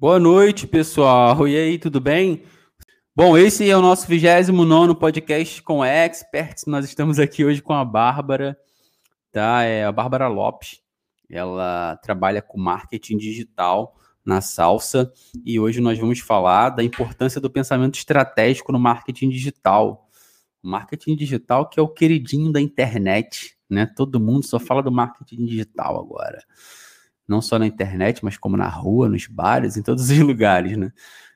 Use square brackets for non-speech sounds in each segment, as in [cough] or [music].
Boa noite, pessoal. E aí, tudo bem? Bom, esse é o nosso 29 podcast com experts. Nós estamos aqui hoje com a Bárbara, tá? É a Bárbara Lopes. Ela trabalha com marketing digital na Salsa e hoje nós vamos falar da importância do pensamento estratégico no marketing digital. Marketing digital que é o queridinho da internet, né? Todo mundo só fala do marketing digital agora não só na internet, mas como na rua, nos bares, em todos [laughs] os lugares, né?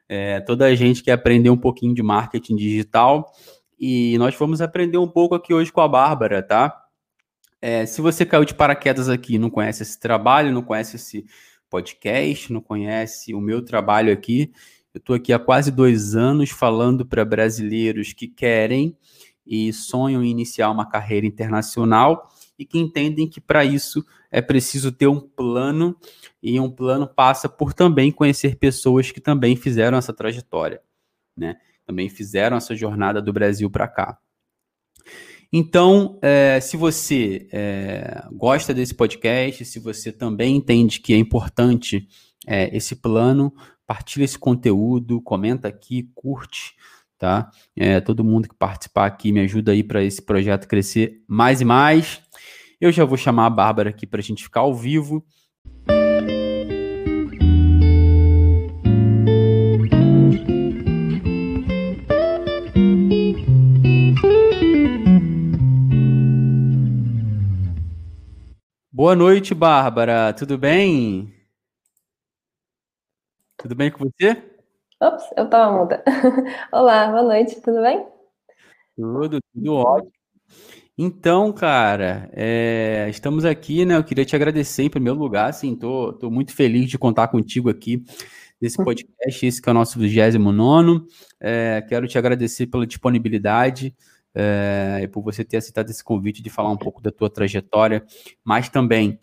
É, toda a gente quer aprender um pouquinho de marketing digital e nós vamos aprender um pouco aqui hoje com a Bárbara, tá? É, se você caiu de paraquedas aqui, não conhece esse trabalho, não conhece esse podcast, não conhece o meu trabalho aqui, eu estou aqui há quase dois anos falando para brasileiros que querem e sonham em iniciar uma carreira internacional e que entendem que para isso é preciso ter um plano e um plano passa por também conhecer pessoas que também fizeram essa trajetória, né? Também fizeram essa jornada do Brasil para cá. Então, é, se você é, gosta desse podcast, se você também entende que é importante é, esse plano, partilha esse conteúdo, comenta aqui, curte, tá? É, todo mundo que participar aqui me ajuda aí para esse projeto crescer mais e mais. Eu já vou chamar a Bárbara aqui para a gente ficar ao vivo. Boa noite, Bárbara. Tudo bem? Tudo bem com você? Ops, eu estava muda. [laughs] Olá, boa noite, tudo bem? Tudo, tudo ótimo. Então, cara, é, estamos aqui, né? Eu queria te agradecer em primeiro lugar, assim, tô, tô muito feliz de contar contigo aqui nesse hum. podcast, esse que é o nosso 29 é, Quero te agradecer pela disponibilidade é, e por você ter aceitado esse convite de falar um pouco da tua trajetória, mas também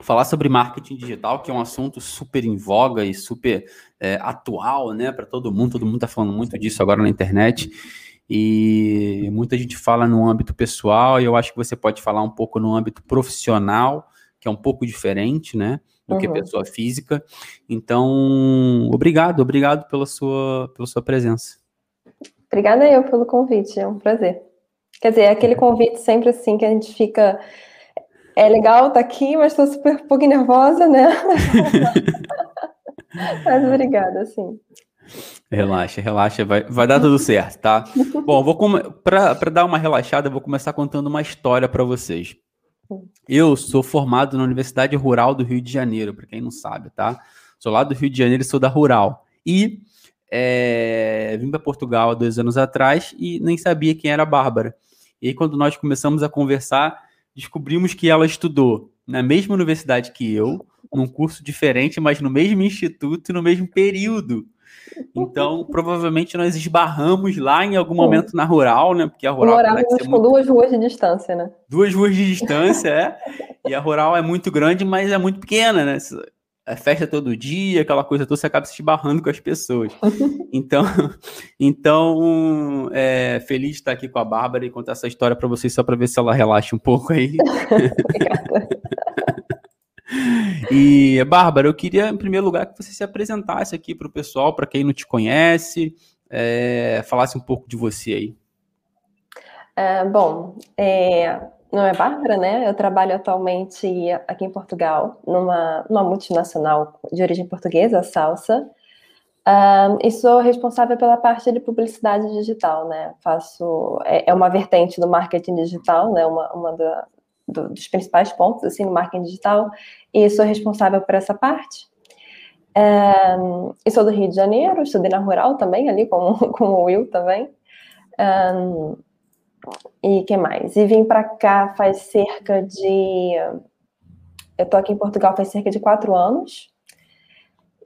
falar sobre marketing digital, que é um assunto super em voga e super é, atual, né, para todo mundo. Todo mundo está falando muito disso agora na internet. E muita gente fala no âmbito pessoal, e eu acho que você pode falar um pouco no âmbito profissional, que é um pouco diferente, né? Do uhum. que pessoa física. Então, obrigado, obrigado pela sua, pela sua presença. Obrigada eu pelo convite, é um prazer. Quer dizer, é aquele convite sempre assim que a gente fica. É legal estar tá aqui, mas estou super um pouco nervosa, né? [laughs] [laughs] mas obrigada, sim. Relaxa, relaxa, vai, vai dar tudo certo, tá? [laughs] Bom, vou para dar uma relaxada, eu vou começar contando uma história para vocês. Eu sou formado na Universidade Rural do Rio de Janeiro, para quem não sabe, tá? Sou lá do Rio de Janeiro e sou da Rural. E é, vim para Portugal há dois anos atrás e nem sabia quem era a Bárbara. E aí, quando nós começamos a conversar, descobrimos que ela estudou na mesma universidade que eu, num curso diferente, mas no mesmo instituto e no mesmo período. Então, provavelmente nós esbarramos lá em algum momento na rural, né? Porque a rural. Morávamos com muito... duas ruas de distância, né? Duas ruas de distância, é. E a rural é muito grande, mas é muito pequena, né? É festa todo dia, aquela coisa toda, você acaba se esbarrando com as pessoas. [laughs] Então, então é, feliz de estar aqui com a Bárbara e contar essa história para vocês, só para ver se ela relaxa um pouco aí. [laughs] Obrigada. [laughs] [laughs] E, Bárbara, eu queria, em primeiro lugar, que você se apresentasse aqui para o pessoal, para quem não te conhece, é, falasse um pouco de você aí. É, bom, é, não é Bárbara, né? Eu trabalho atualmente aqui em Portugal, numa, numa multinacional de origem portuguesa, a Salsa, um, e sou responsável pela parte de publicidade digital, né? Faço é, é uma vertente do marketing digital, né? Uma, uma da, do, dos principais pontos assim no marketing digital e sou responsável por essa parte. É, e sou do Rio de Janeiro, estudei na Rural também, ali com, [laughs] com o Will também. Um, e que mais? E vim para cá faz cerca de. Eu tô aqui em Portugal faz cerca de quatro anos.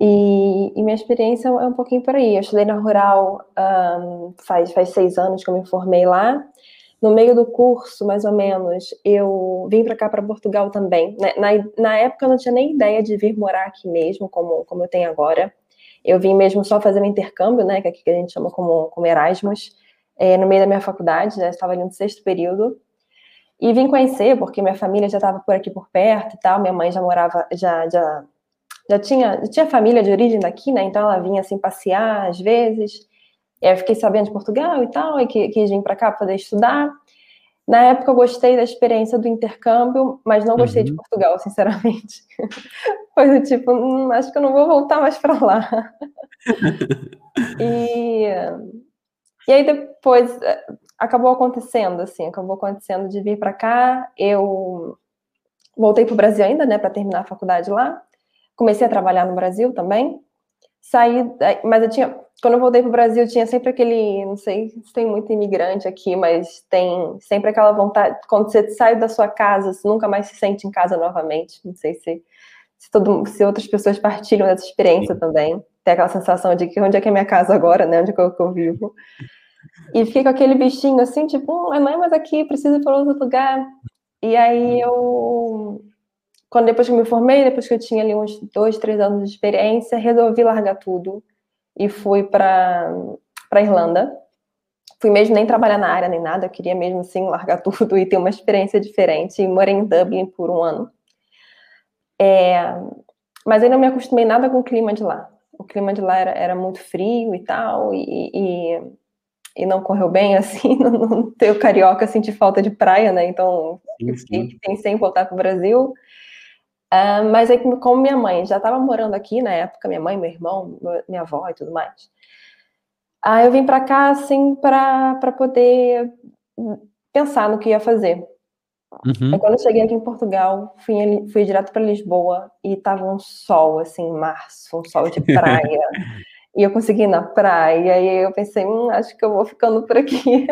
E, e minha experiência é um pouquinho por aí. Eu estudei na Rural um, faz, faz seis anos que eu me formei lá. No meio do curso, mais ou menos, eu vim para cá, para Portugal também. Na, na, na, época, eu não tinha nem ideia de vir morar aqui mesmo, como, como eu tenho agora. Eu vim mesmo só fazer um intercâmbio, né, que aqui a gente chama como, como Erasmus, é, no meio da minha faculdade, né, estava ali no sexto período. E vim conhecer, porque minha família já estava por aqui por perto e tal, minha mãe já morava, já, já já tinha, já tinha família de origem daqui, né? Então ela vinha assim passear às vezes. E aí eu fiquei sabendo de Portugal e tal, e quis vir para cá para poder estudar. Na época eu gostei da experiência do intercâmbio, mas não gostei uhum. de Portugal, sinceramente. [laughs] Foi do tipo, hum, acho que eu não vou voltar mais para lá. [laughs] e, e aí depois eh, acabou acontecendo, assim, acabou acontecendo de vir para cá. Eu voltei para o Brasil ainda, né, para terminar a faculdade lá. Comecei a trabalhar no Brasil também. Saí, mas eu tinha, quando eu voltei para o Brasil, tinha sempre aquele, não sei se tem muito imigrante aqui, mas tem sempre aquela vontade, quando você sai da sua casa, você nunca mais se sente em casa novamente. Não sei se, se, todo, se outras pessoas partilham dessa experiência Sim. também. Tem aquela sensação de que onde é que é minha casa agora, né? Onde é que eu, que eu vivo. E fica aquele bichinho assim, tipo, hum, não é mais aqui, preciso ir para outro lugar. E aí eu quando depois que eu me formei, depois que eu tinha ali uns dois, três anos de experiência, resolvi largar tudo e fui para para Irlanda. Fui mesmo nem trabalhar na área nem nada, eu queria mesmo assim largar [laughs] tudo e ter uma experiência diferente. E morei em Dublin por um ano. É, mas aí não me acostumei nada com o clima de lá. O clima de lá era, era muito frio e tal, e, e, e não correu bem, [laughs] assim, não, não carioca, senti falta de praia, né? Então, sim, sim. pensei em voltar para o Brasil. Uh, mas aí, como minha mãe já estava morando aqui na época, minha mãe, meu irmão, minha avó e tudo mais, aí eu vim para cá, assim, para poder pensar no que ia fazer. Uhum. Aí, quando eu cheguei aqui em Portugal, fui, fui direto para Lisboa e tava um sol, assim, março, um sol de [laughs] praia. E eu consegui ir na praia, e eu pensei, hum, acho que eu vou ficando por aqui.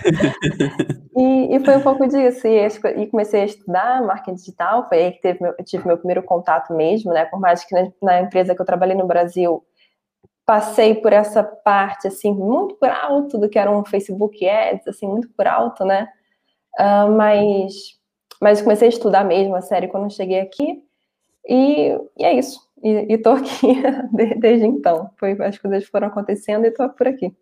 [laughs] e, e, foi um pouco disso, e, e, comecei a estudar marketing digital, foi aí que teve meu, tive meu primeiro contato mesmo, né, por mais que na, na, empresa que eu trabalhei no Brasil, passei por essa parte, assim, muito por alto do que era um Facebook Ads, assim, muito por alto, né, uh, mas, mas comecei a estudar mesmo, a sério, quando eu cheguei aqui, e, e é isso. E, estou aqui [laughs] desde então. Foi, as coisas foram acontecendo e estou por aqui.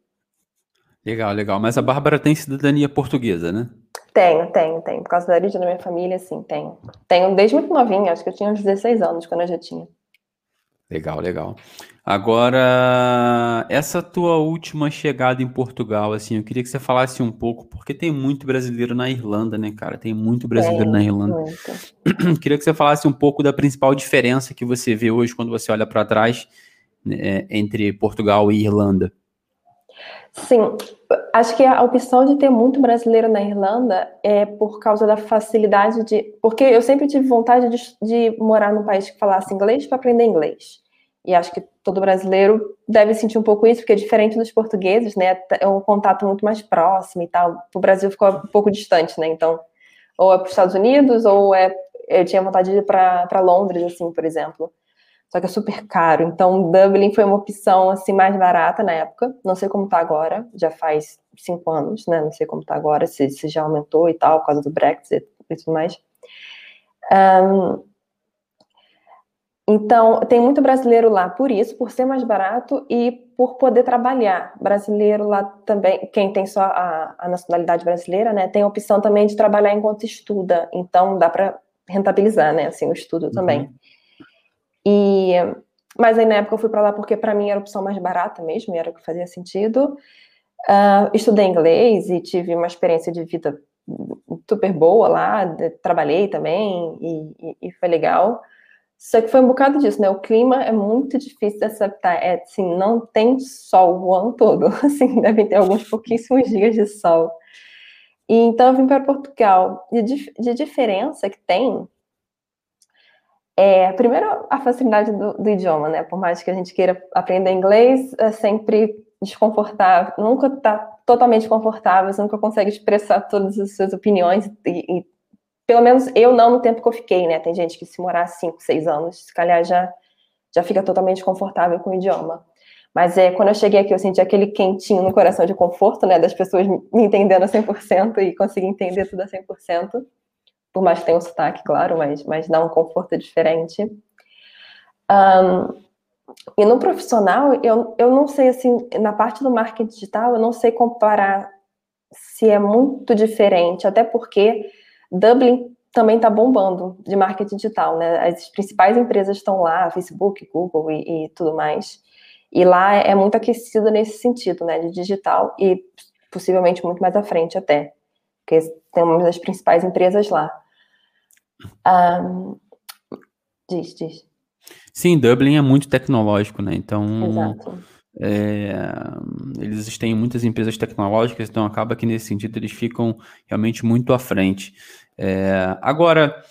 Legal, legal. Mas a Bárbara tem cidadania portuguesa, né? Tenho, tenho, tenho. Por causa da origem da minha família, sim, tenho. Tenho desde muito novinha, acho que eu tinha uns 16 anos quando eu já tinha. Legal, legal. Agora, essa tua última chegada em Portugal, assim, eu queria que você falasse um pouco, porque tem muito brasileiro na Irlanda, né, cara? Tem muito brasileiro na Irlanda. Muito. [clears throat] Queria que você falasse um pouco da principal diferença que você vê hoje quando você olha para trás né, entre Portugal e Irlanda. Sim, acho que a opção de ter muito brasileiro na Irlanda é por causa da facilidade de. Porque eu sempre tive vontade de, de morar num país que falasse inglês para aprender inglês. E acho que todo brasileiro deve sentir um pouco isso, porque é diferente dos portugueses, né? É um contato muito mais próximo e tal. O Brasil ficou um pouco distante, né? Então, ou é para os Estados Unidos, ou é. Eu tinha vontade de ir para Londres, assim, por exemplo. Só que é super caro. Então, Dublin foi uma opção, assim, mais barata na época. Não sei como tá agora, já faz cinco anos, né? Não sei como tá agora, se, se já aumentou e tal, por causa do Brexit e tudo mais. Um, então, tem muito brasileiro lá por isso, por ser mais barato e por poder trabalhar. Brasileiro lá também, quem tem só a, a nacionalidade brasileira, né, tem a opção também de trabalhar enquanto estuda. Então, dá para rentabilizar, né, assim, o estudo uhum. também. E, mas aí na época eu fui para lá porque para mim era a opção mais barata mesmo, era o que fazia sentido. Uh, estudei inglês e tive uma experiência de vida super boa lá, trabalhei também e, e, e foi legal. Só que foi um bocado disso, né? O clima é muito difícil de aceitar. É, assim, não tem sol o ano todo. [laughs] Assim, devem ter alguns pouquíssimos dias de sol. E, então, eu vim para Portugal. De, de diferença que tem, é, primeiro, a facilidade do, do, idioma, né? Por mais que a gente queira aprender inglês, é sempre desconfortável. Nunca está totalmente confortável, você nunca consegue expressar todas as suas opiniões e, e pelo menos eu não no tempo que eu fiquei, né? Tem gente que se morar 5, 6 anos, se calhar já, já fica totalmente confortável com o idioma. Mas é, quando eu cheguei aqui, eu senti aquele quentinho no coração de conforto, né? Das pessoas me entendendo a 100% e conseguir entender tudo a 100%. Por mais que tenha um sotaque, claro, mas, mas dá um conforto diferente. Um, e no profissional, eu, eu não sei, assim, na parte do marketing digital, eu não sei comparar se é muito diferente, até porque Dublin também está bombando de marketing digital, né? As principais empresas estão lá, Facebook, Google e, e tudo mais. E lá é muito aquecido nesse sentido, né? De digital e possivelmente muito mais à frente até. Porque tem uma das principais empresas lá. Um, diz, diz. Sim, Dublin é muito tecnológico, né? Então. Exato é, eles têm muitas empresas tecnológicas, então acaba que nesse sentido eles ficam realmente muito à frente. É, agora,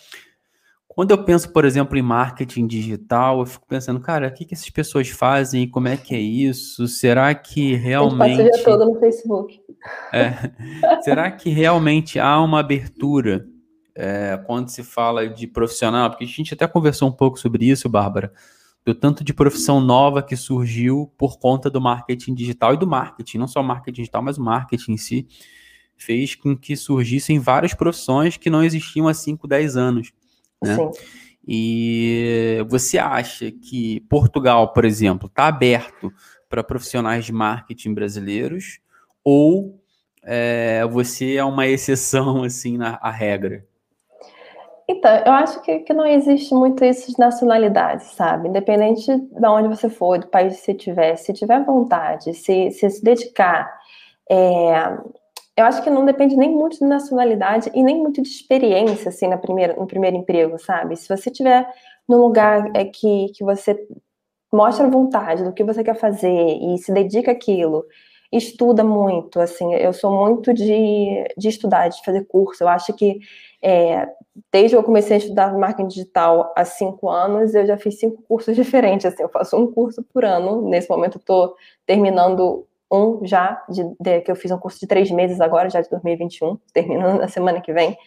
quando eu penso, por exemplo, em marketing digital, eu fico pensando, cara, o que, que essas pessoas fazem? Como é que é isso? Será que realmente. O dia todo no Facebook. É, será que realmente há uma abertura é, quando se fala de profissional? Porque a gente até conversou um pouco sobre isso, Bárbara do tanto de profissão nova que surgiu por conta do marketing digital e do marketing, não só o marketing digital, mas o marketing em si, fez com que surgissem várias profissões que não existiam há 5, 10 anos. Né? Sim. E você acha que Portugal, por exemplo, está aberto para profissionais de marketing brasileiros ou é, você é uma exceção [laughs] assim na a regra? Então, eu acho que, que não existe muito isso de nacionalidade, sabe? Independente de onde você for, do país que você tiver, se tiver vontade, se se, se dedicar, é, eu acho que não depende nem muito de nacionalidade e nem muito de experiência, assim, na primeira, no primeiro emprego, sabe? Se você tiver num lugar é, que, que você mostra vontade do que você quer fazer e se dedica àquilo, estuda muito, assim, eu sou muito de, de estudar, de fazer curso, eu acho que é, desde que eu comecei a estudar marketing digital há cinco anos, eu já fiz cinco cursos [laughs] diferentes. Assim, eu faço um curso por ano. Nesse momento, estou terminando um já, de, de, que eu fiz um curso de três meses agora, já de 2021, terminando na semana que vem.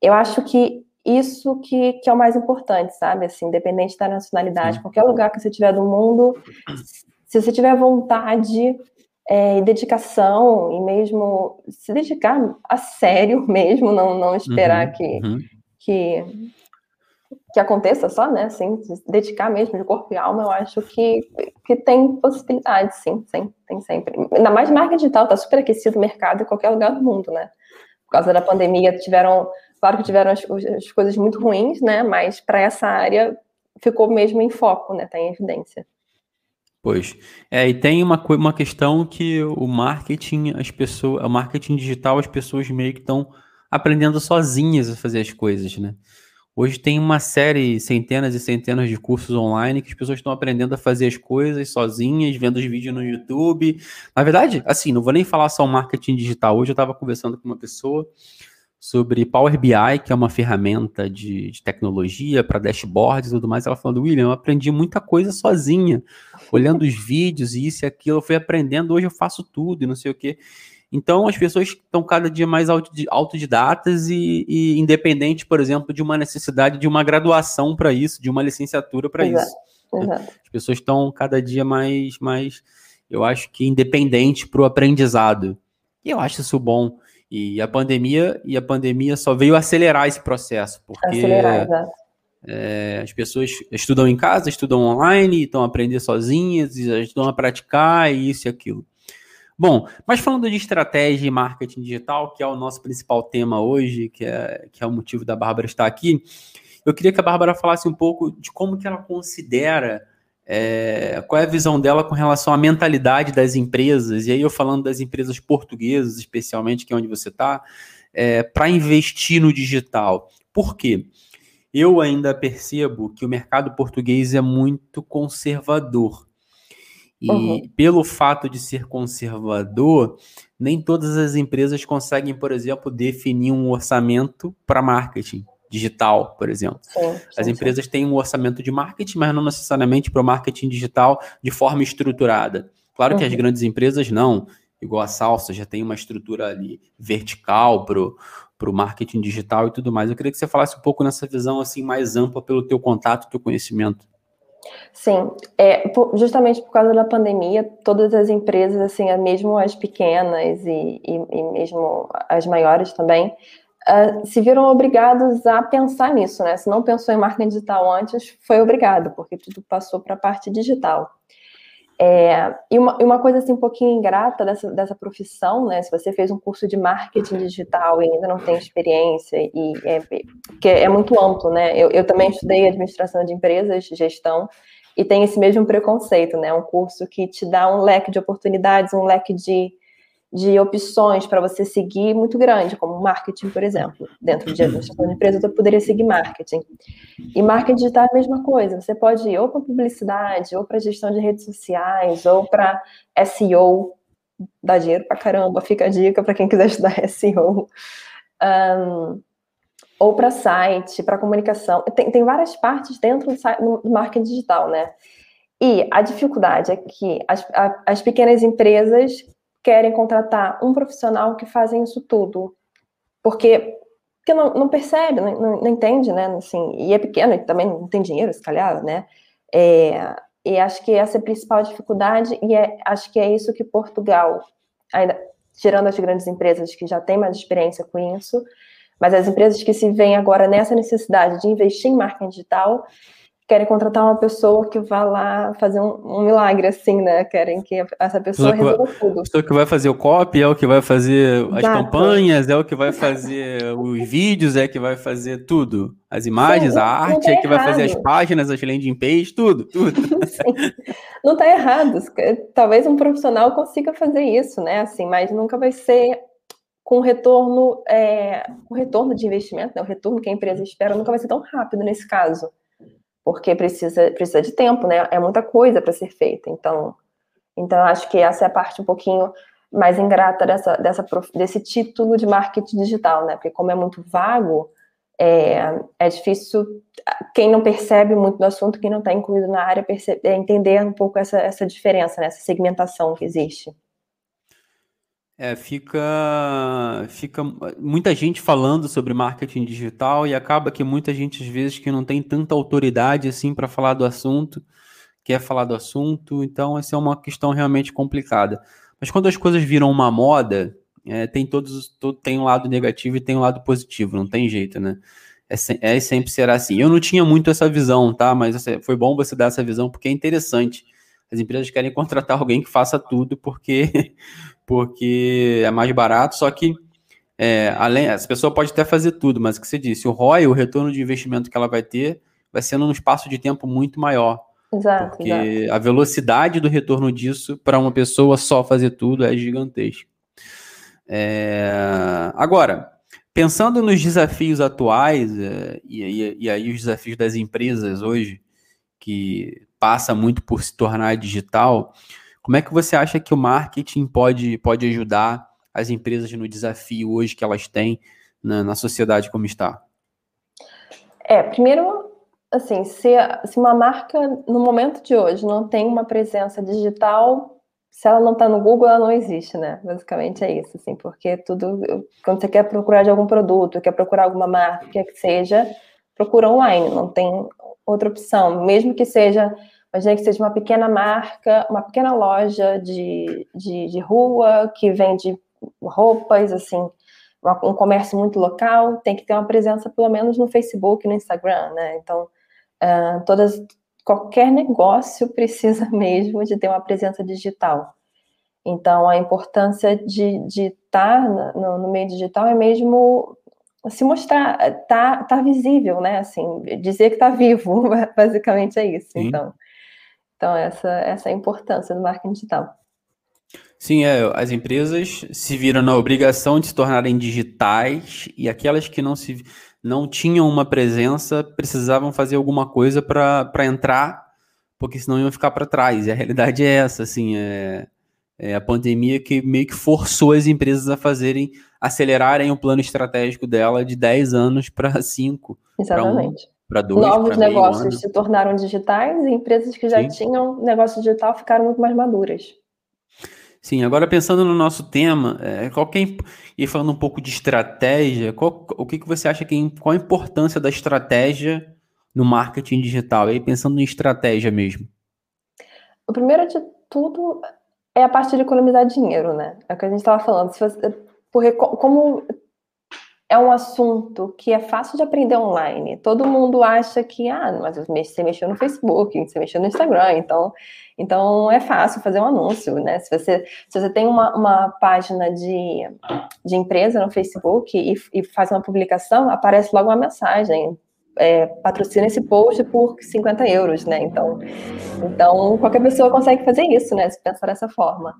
Eu acho que isso que, que é o mais importante, sabe? Assim, independente da nacionalidade, Sim. qualquer lugar que você tiver do mundo, se você tiver vontade é, e dedicação, e mesmo se dedicar a sério [laughs] mesmo, não, não esperar uhum, que, uhum. que, que aconteça só, né? Assim, se dedicar mesmo de corpo e alma, eu acho que, que tem possibilidade, sim, sim, tem sempre. Ainda mais marca digital, tá super aquecido o mercado em qualquer lugar do mundo, né? Por causa da pandemia, tiveram, claro que tiveram as, as coisas muito ruins, né? Mas para essa área ficou mesmo em foco, né? Tá em evidência. Pois. É, e tem uma, uma questão que o marketing, as pessoas, o marketing digital, as pessoas meio que estão aprendendo sozinhas a fazer as coisas, né? Hoje tem uma série, centenas e centenas de cursos online que as pessoas estão aprendendo a fazer as coisas sozinhas, vendo os vídeos no YouTube. Na verdade, assim, não vou nem falar só marketing digital. Hoje eu estava conversando com uma pessoa sobre Power BI, que é uma ferramenta de, de tecnologia para dashboards e tudo mais. Ela falando, William, eu aprendi muita coisa sozinha, olhando os vídeos e isso e aquilo, eu fui aprendendo, hoje eu faço tudo e não sei o quê. Então, as pessoas estão cada dia mais autodidatas e, e independentes, por exemplo, de uma necessidade de uma graduação para isso, de uma licenciatura para isso. Né? Exato. As pessoas estão cada dia mais, mais eu acho que independentes para o aprendizado. E eu acho isso bom. E a pandemia e a pandemia só veio acelerar esse processo, porque acelerar, é, as pessoas estudam em casa, estudam online, estão a aprender sozinhas, estão a praticar isso e aquilo. Bom, mas falando de estratégia e marketing digital, que é o nosso principal tema hoje, que é, que é o motivo da Bárbara estar aqui, eu queria que a Bárbara falasse um pouco de como que ela considera é, qual é a visão dela com relação à mentalidade das empresas, e aí eu falando das empresas portuguesas, especialmente, que é onde você está, é, para investir no digital. Por quê? Eu ainda percebo que o mercado português é muito conservador. E uhum. pelo fato de ser conservador, nem todas as empresas conseguem, por exemplo, definir um orçamento para marketing digital, por exemplo. Sim, sim, As empresas sim. têm um orçamento de marketing, mas não necessariamente para o marketing digital de forma estruturada. Claro que as uhum. grandes empresas não, igual a Salsa, já tem uma estrutura ali vertical para o marketing digital e tudo mais. Eu queria que você falasse um pouco nessa visão assim mais ampla pelo teu contato, teu conhecimento. Sim, é, justamente por causa da pandemia, todas as empresas, assim, mesmo as pequenas e, e, e mesmo as maiores também, uh, se viram obrigados a pensar nisso, né? Se não pensou em marketing digital antes, foi obrigado, porque tudo passou para a parte digital. É, e uma, uma, coisa assim um pouquinho ingrata dessa, dessa profissão, né? Se você fez um curso de marketing digital e ainda não tem experiência, e é, que é muito amplo, né? Eu, eu também estudei administração de empresas, gestão, e tem esse mesmo preconceito, né? Um curso que te dá um leque de oportunidades, um leque de de opções para você seguir muito grande, como marketing, por exemplo. Dentro de de empresa, eu poderia seguir marketing. E marketing digital é a mesma coisa. Você pode ir ou para publicidade, ou para gestão de redes sociais, ou para SEO. Dá dinheiro para caramba, fica a dica para quem quiser estudar [laughs] SEO. Um, ou para site, para comunicação. Tem, tem várias partes dentro do, do marketing digital, né? E a dificuldade é que as, as pequenas empresas querem contratar um profissional que fazem isso tudo. Porque, porque não, não percebe, não, não, entende, né? Assim, e é pequeno, e também não tem dinheiro, se calhar, né? É, e acho que essa é a principal dificuldade, e é, acho que é isso que Portugal, ainda, tirando as grandes empresas que já têm mais experiência com isso, mas as empresas que se veem agora nessa necessidade de investir em marketing digital, querem contratar uma pessoa que vá lá fazer um, um milagre, assim, né? Querem que essa pessoa resolva tudo. A pessoa que vai fazer o copy, é o que vai fazer as Exato. campanhas, é o que vai fazer os vídeos, é que vai fazer tudo. As imagens, Sim, a arte, tá é que vai fazer as páginas, as landing pages, tudo, tudo. [laughs] Sim. Não está errado. Talvez um profissional consiga fazer isso, né? Assim, mas nunca vai ser com retorno, é, o retorno de investimento, né? o retorno que a empresa espera nunca vai ser tão rápido nesse caso porque precisa, precisa de tempo, né? É muita coisa para ser feita. Então, então acho que essa é a parte um pouquinho mais ingrata dessa, dessa, desse título de marketing digital, né? Porque como é muito vago, é, é difícil quem não percebe muito do assunto, quem não está incluído na área, percebe, é entender um pouco essa, essa diferença, né? essa segmentação que existe. É, fica, fica muita gente falando sobre marketing digital e acaba que muita gente, às vezes, que não tem tanta autoridade assim para falar do assunto, quer falar do assunto, então essa é uma questão realmente complicada. Mas quando as coisas viram uma moda, é, tem todos, todo, tem um lado negativo e tem um lado positivo, não tem jeito, né? É, é sempre será assim. Eu não tinha muito essa visão, tá? Mas foi bom você dar essa visão porque é interessante. As empresas querem [laughs] contratar alguém que faça tudo porque [laughs] porque é mais barato, só que é, além, essa pessoa pode até fazer tudo, mas o que você disse, o ROI, o retorno de investimento que ela vai ter, vai ser num espaço de tempo muito maior. Exato. Porque exato. a velocidade do retorno disso para uma pessoa só fazer tudo é gigantesca. É... Agora, pensando nos desafios atuais, é, e, e, e, aí os desafios das empresas hoje, que passa muito por se tornar digital, como é que você acha que o marketing pode, pode ajudar as empresas no desafio hoje que elas têm na, na sociedade como está? É, primeiro, assim, se, se uma marca no momento de hoje não tem uma presença digital, se ela não está no Google, ela não existe, né? Basicamente é isso, assim, porque tudo, quando você quer procurar de algum produto, quer procurar alguma marca, quer que seja, procura online, não tem outra opção, mesmo que seja Imagina que seja uma pequena marca, uma pequena loja de, de, de rua que vende roupas, assim, um comércio muito local, tem que ter uma presença pelo menos no Facebook, no Instagram, né? Então, uh, todas, qualquer negócio [laughs] precisa mesmo de ter uma presença digital. Então, a importância de, estar no, no meio digital é mesmo se mostrar, tá, tá visível, né? Assim, dizer que está vivo, [laughs] basicamente é isso. Sim. Então, então, essa, essa é a importância do marketing digital. Sim, é, as empresas se viram na obrigação de se tornarem digitais e aquelas que não, se, não tinham uma presença precisavam fazer alguma coisa para entrar, porque senão iam ficar para trás. E a realidade é essa, assim, é, é a pandemia que meio que forçou as empresas a fazerem, acelerarem o plano estratégico dela de 10 anos para 5. Exatamente para dois. Novos negócios se tornaram digitais e empresas que já Sim. tinham negócio digital ficaram muito mais maduras. Sim, agora pensando no nosso tema, é, qualquer, é e falando um pouco de estratégia, qual, o que, que você acha que qual a importância da estratégia no marketing digital? E aí pensando em estratégia mesmo. O primeiro de tudo é a parte de economizar dinheiro, né? É o que a gente estava falando. Se você, porque como é um assunto que é fácil de aprender online. Todo mundo acha que, ah, mas você mexeu no Facebook, você mexeu no Instagram, então, então é fácil fazer um anúncio, né? Se você, se você tem uma, uma página de, de empresa no Facebook e, e faz uma publicação, aparece logo uma mensagem. É, patrocina esse post por 50 euros, né? Então, então, qualquer pessoa consegue fazer isso, né? Se pensar dessa forma.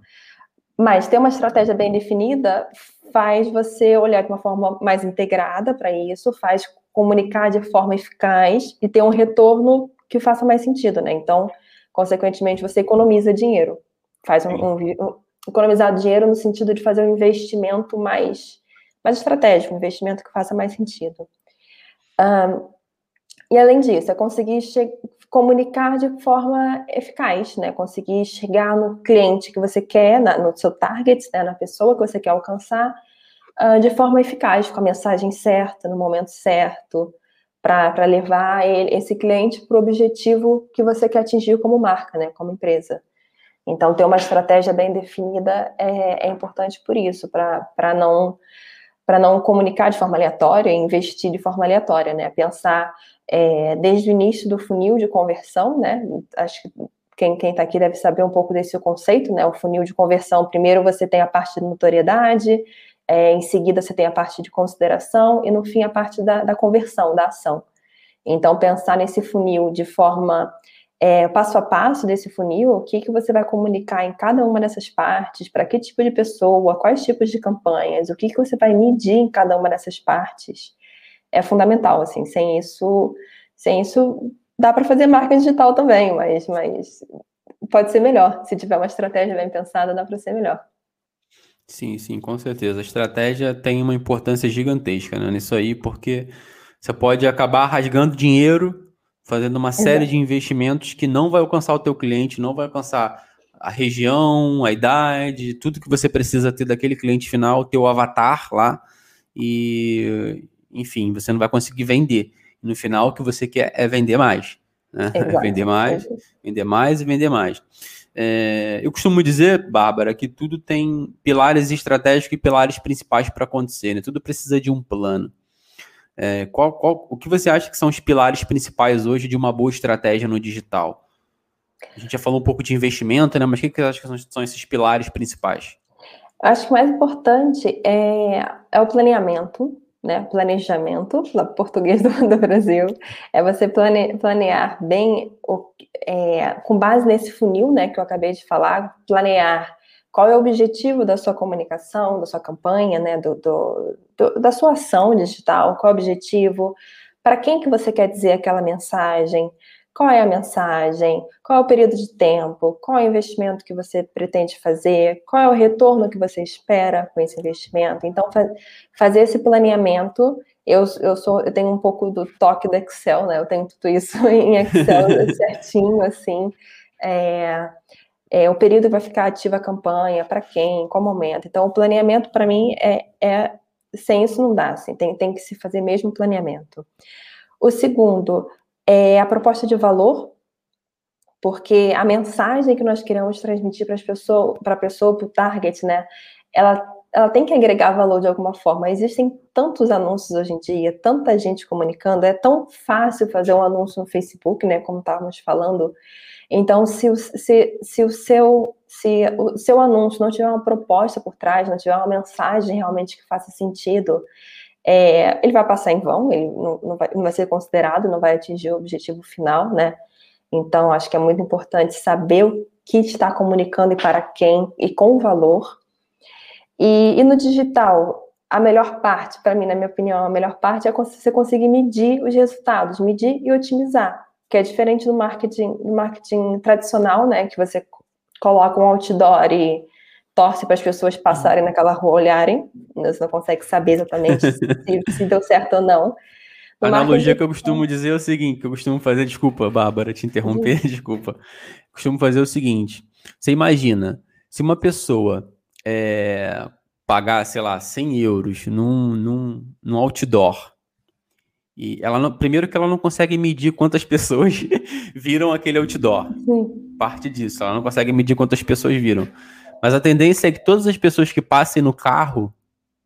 Mas ter uma estratégia bem definida faz você olhar de uma forma mais integrada para isso, faz comunicar de forma eficaz e ter um retorno que faça mais sentido, né? Então, consequentemente, você economiza dinheiro. Faz um, um, um economizar dinheiro no sentido de fazer um investimento mais, mais estratégico, um investimento que faça mais sentido. Um, e além disso, é conseguir comunicar de forma eficaz, né? Conseguir chegar no cliente que você quer, na, no seu target, né? na pessoa que você quer alcançar, uh, de forma eficaz, com a mensagem certa, no momento certo, para levar ele, esse cliente para o objetivo que você quer atingir como marca, né? Como empresa. Então, ter uma estratégia bem definida é, é importante por isso, para não para não comunicar de forma aleatória, investir de forma aleatória, né? Pensar é, desde o início do funil de conversão, né? Acho que quem está aqui deve saber um pouco desse conceito, né? O funil de conversão, primeiro você tem a parte de notoriedade, é, em seguida você tem a parte de consideração e no fim a parte da, da conversão, da ação. Então, pensar nesse funil de forma é, passo a passo desse funil, o que, que você vai comunicar em cada uma dessas partes, para que tipo de pessoa, quais tipos de campanhas, o que, que você vai medir em cada uma dessas partes, é fundamental, assim, sem isso, sem isso dá para fazer marca digital também, mas, mas pode ser melhor, se tiver uma estratégia bem pensada, dá para ser melhor. Sim, sim, com certeza. A estratégia tem uma importância gigantesca né, nisso aí, porque você pode acabar rasgando dinheiro fazendo uma série de investimentos que não vai alcançar o teu cliente, não vai alcançar a região, a idade, tudo que você precisa ter daquele cliente final, teu avatar lá, e enfim, você não vai conseguir vender. No final, o que você quer é vender mais. Né? [laughs] vender mais, vender mais e vender mais. É, eu costumo dizer, Bárbara, que tudo tem pilares estratégicos e pilares principais para acontecer, né? Tudo precisa de um plano. É, qual, qual, o que você acha que são os pilares principais hoje de uma boa estratégia no digital? A gente já falou um pouco de investimento, né? Mas o que, você acha que são, são esses pilares principais? Acho que o mais importante é, é o planeamento, né? Planejamento, português do, do, Brasil, é você plane, planear bem, o, é, com base nesse funil, né, que eu acabei de falar, planear qual é o objetivo da sua comunicação, da sua campanha, né, do, do, do, da sua ação digital, qual é o objetivo, para quem que você quer dizer aquela mensagem, qual é a mensagem, qual é o período de tempo, qual é o investimento que você pretende fazer, qual é o retorno que você espera com esse investimento. Então, fazer esse planeamento, eu, eu, sou, eu tenho um pouco do toque do Excel, né? Eu tenho tudo isso [laughs] em Excel [laughs] certinho, assim. É, é, o período que vai ficar ativa a campanha, para quem, qual momento. Então, o planeamento, para mim, é, é, sem isso não dá, assim, tem, tem que se fazer mesmo planeamento. O segundo é a proposta de valor, porque a mensagem que nós queremos transmitir para para a pessoa, para o target, né, ela, ela tem que agregar valor de alguma forma. Existem tantos anúncios hoje em dia, tanta gente comunicando, é tão fácil fazer um anúncio no Facebook, né, como estávamos falando, então, se o, se, se o seu se o seu anúncio não tiver uma proposta por trás, não tiver uma mensagem realmente que faça sentido, é, ele vai passar em vão, ele não, não, vai, não vai ser considerado, não vai atingir o objetivo final, né? Então, acho que é muito importante saber o que está comunicando e para quem e com valor. E, e no digital, a melhor parte, para mim, na minha opinião, a melhor parte é você conseguir medir os resultados, medir e otimizar que é diferente do marketing, do marketing tradicional, né? Que você coloca um outdoor e torce para as pessoas passarem naquela rua, olharem, você não consegue saber exatamente [laughs] se, se deu certo ou não. A analogia que eu costumo dizer é o seguinte, que eu costumo fazer, desculpa, Bárbara, te interromper, uhum. [laughs] desculpa. Costumo fazer o seguinte, você imagina, se uma pessoa é, pagar, sei lá, 100 euros num, num, num outdoor, e ela não, primeiro que ela não consegue medir quantas pessoas [laughs] viram aquele outdoor. Sim. Parte disso, ela não consegue medir quantas pessoas viram. Mas a tendência é que todas as pessoas que passem no carro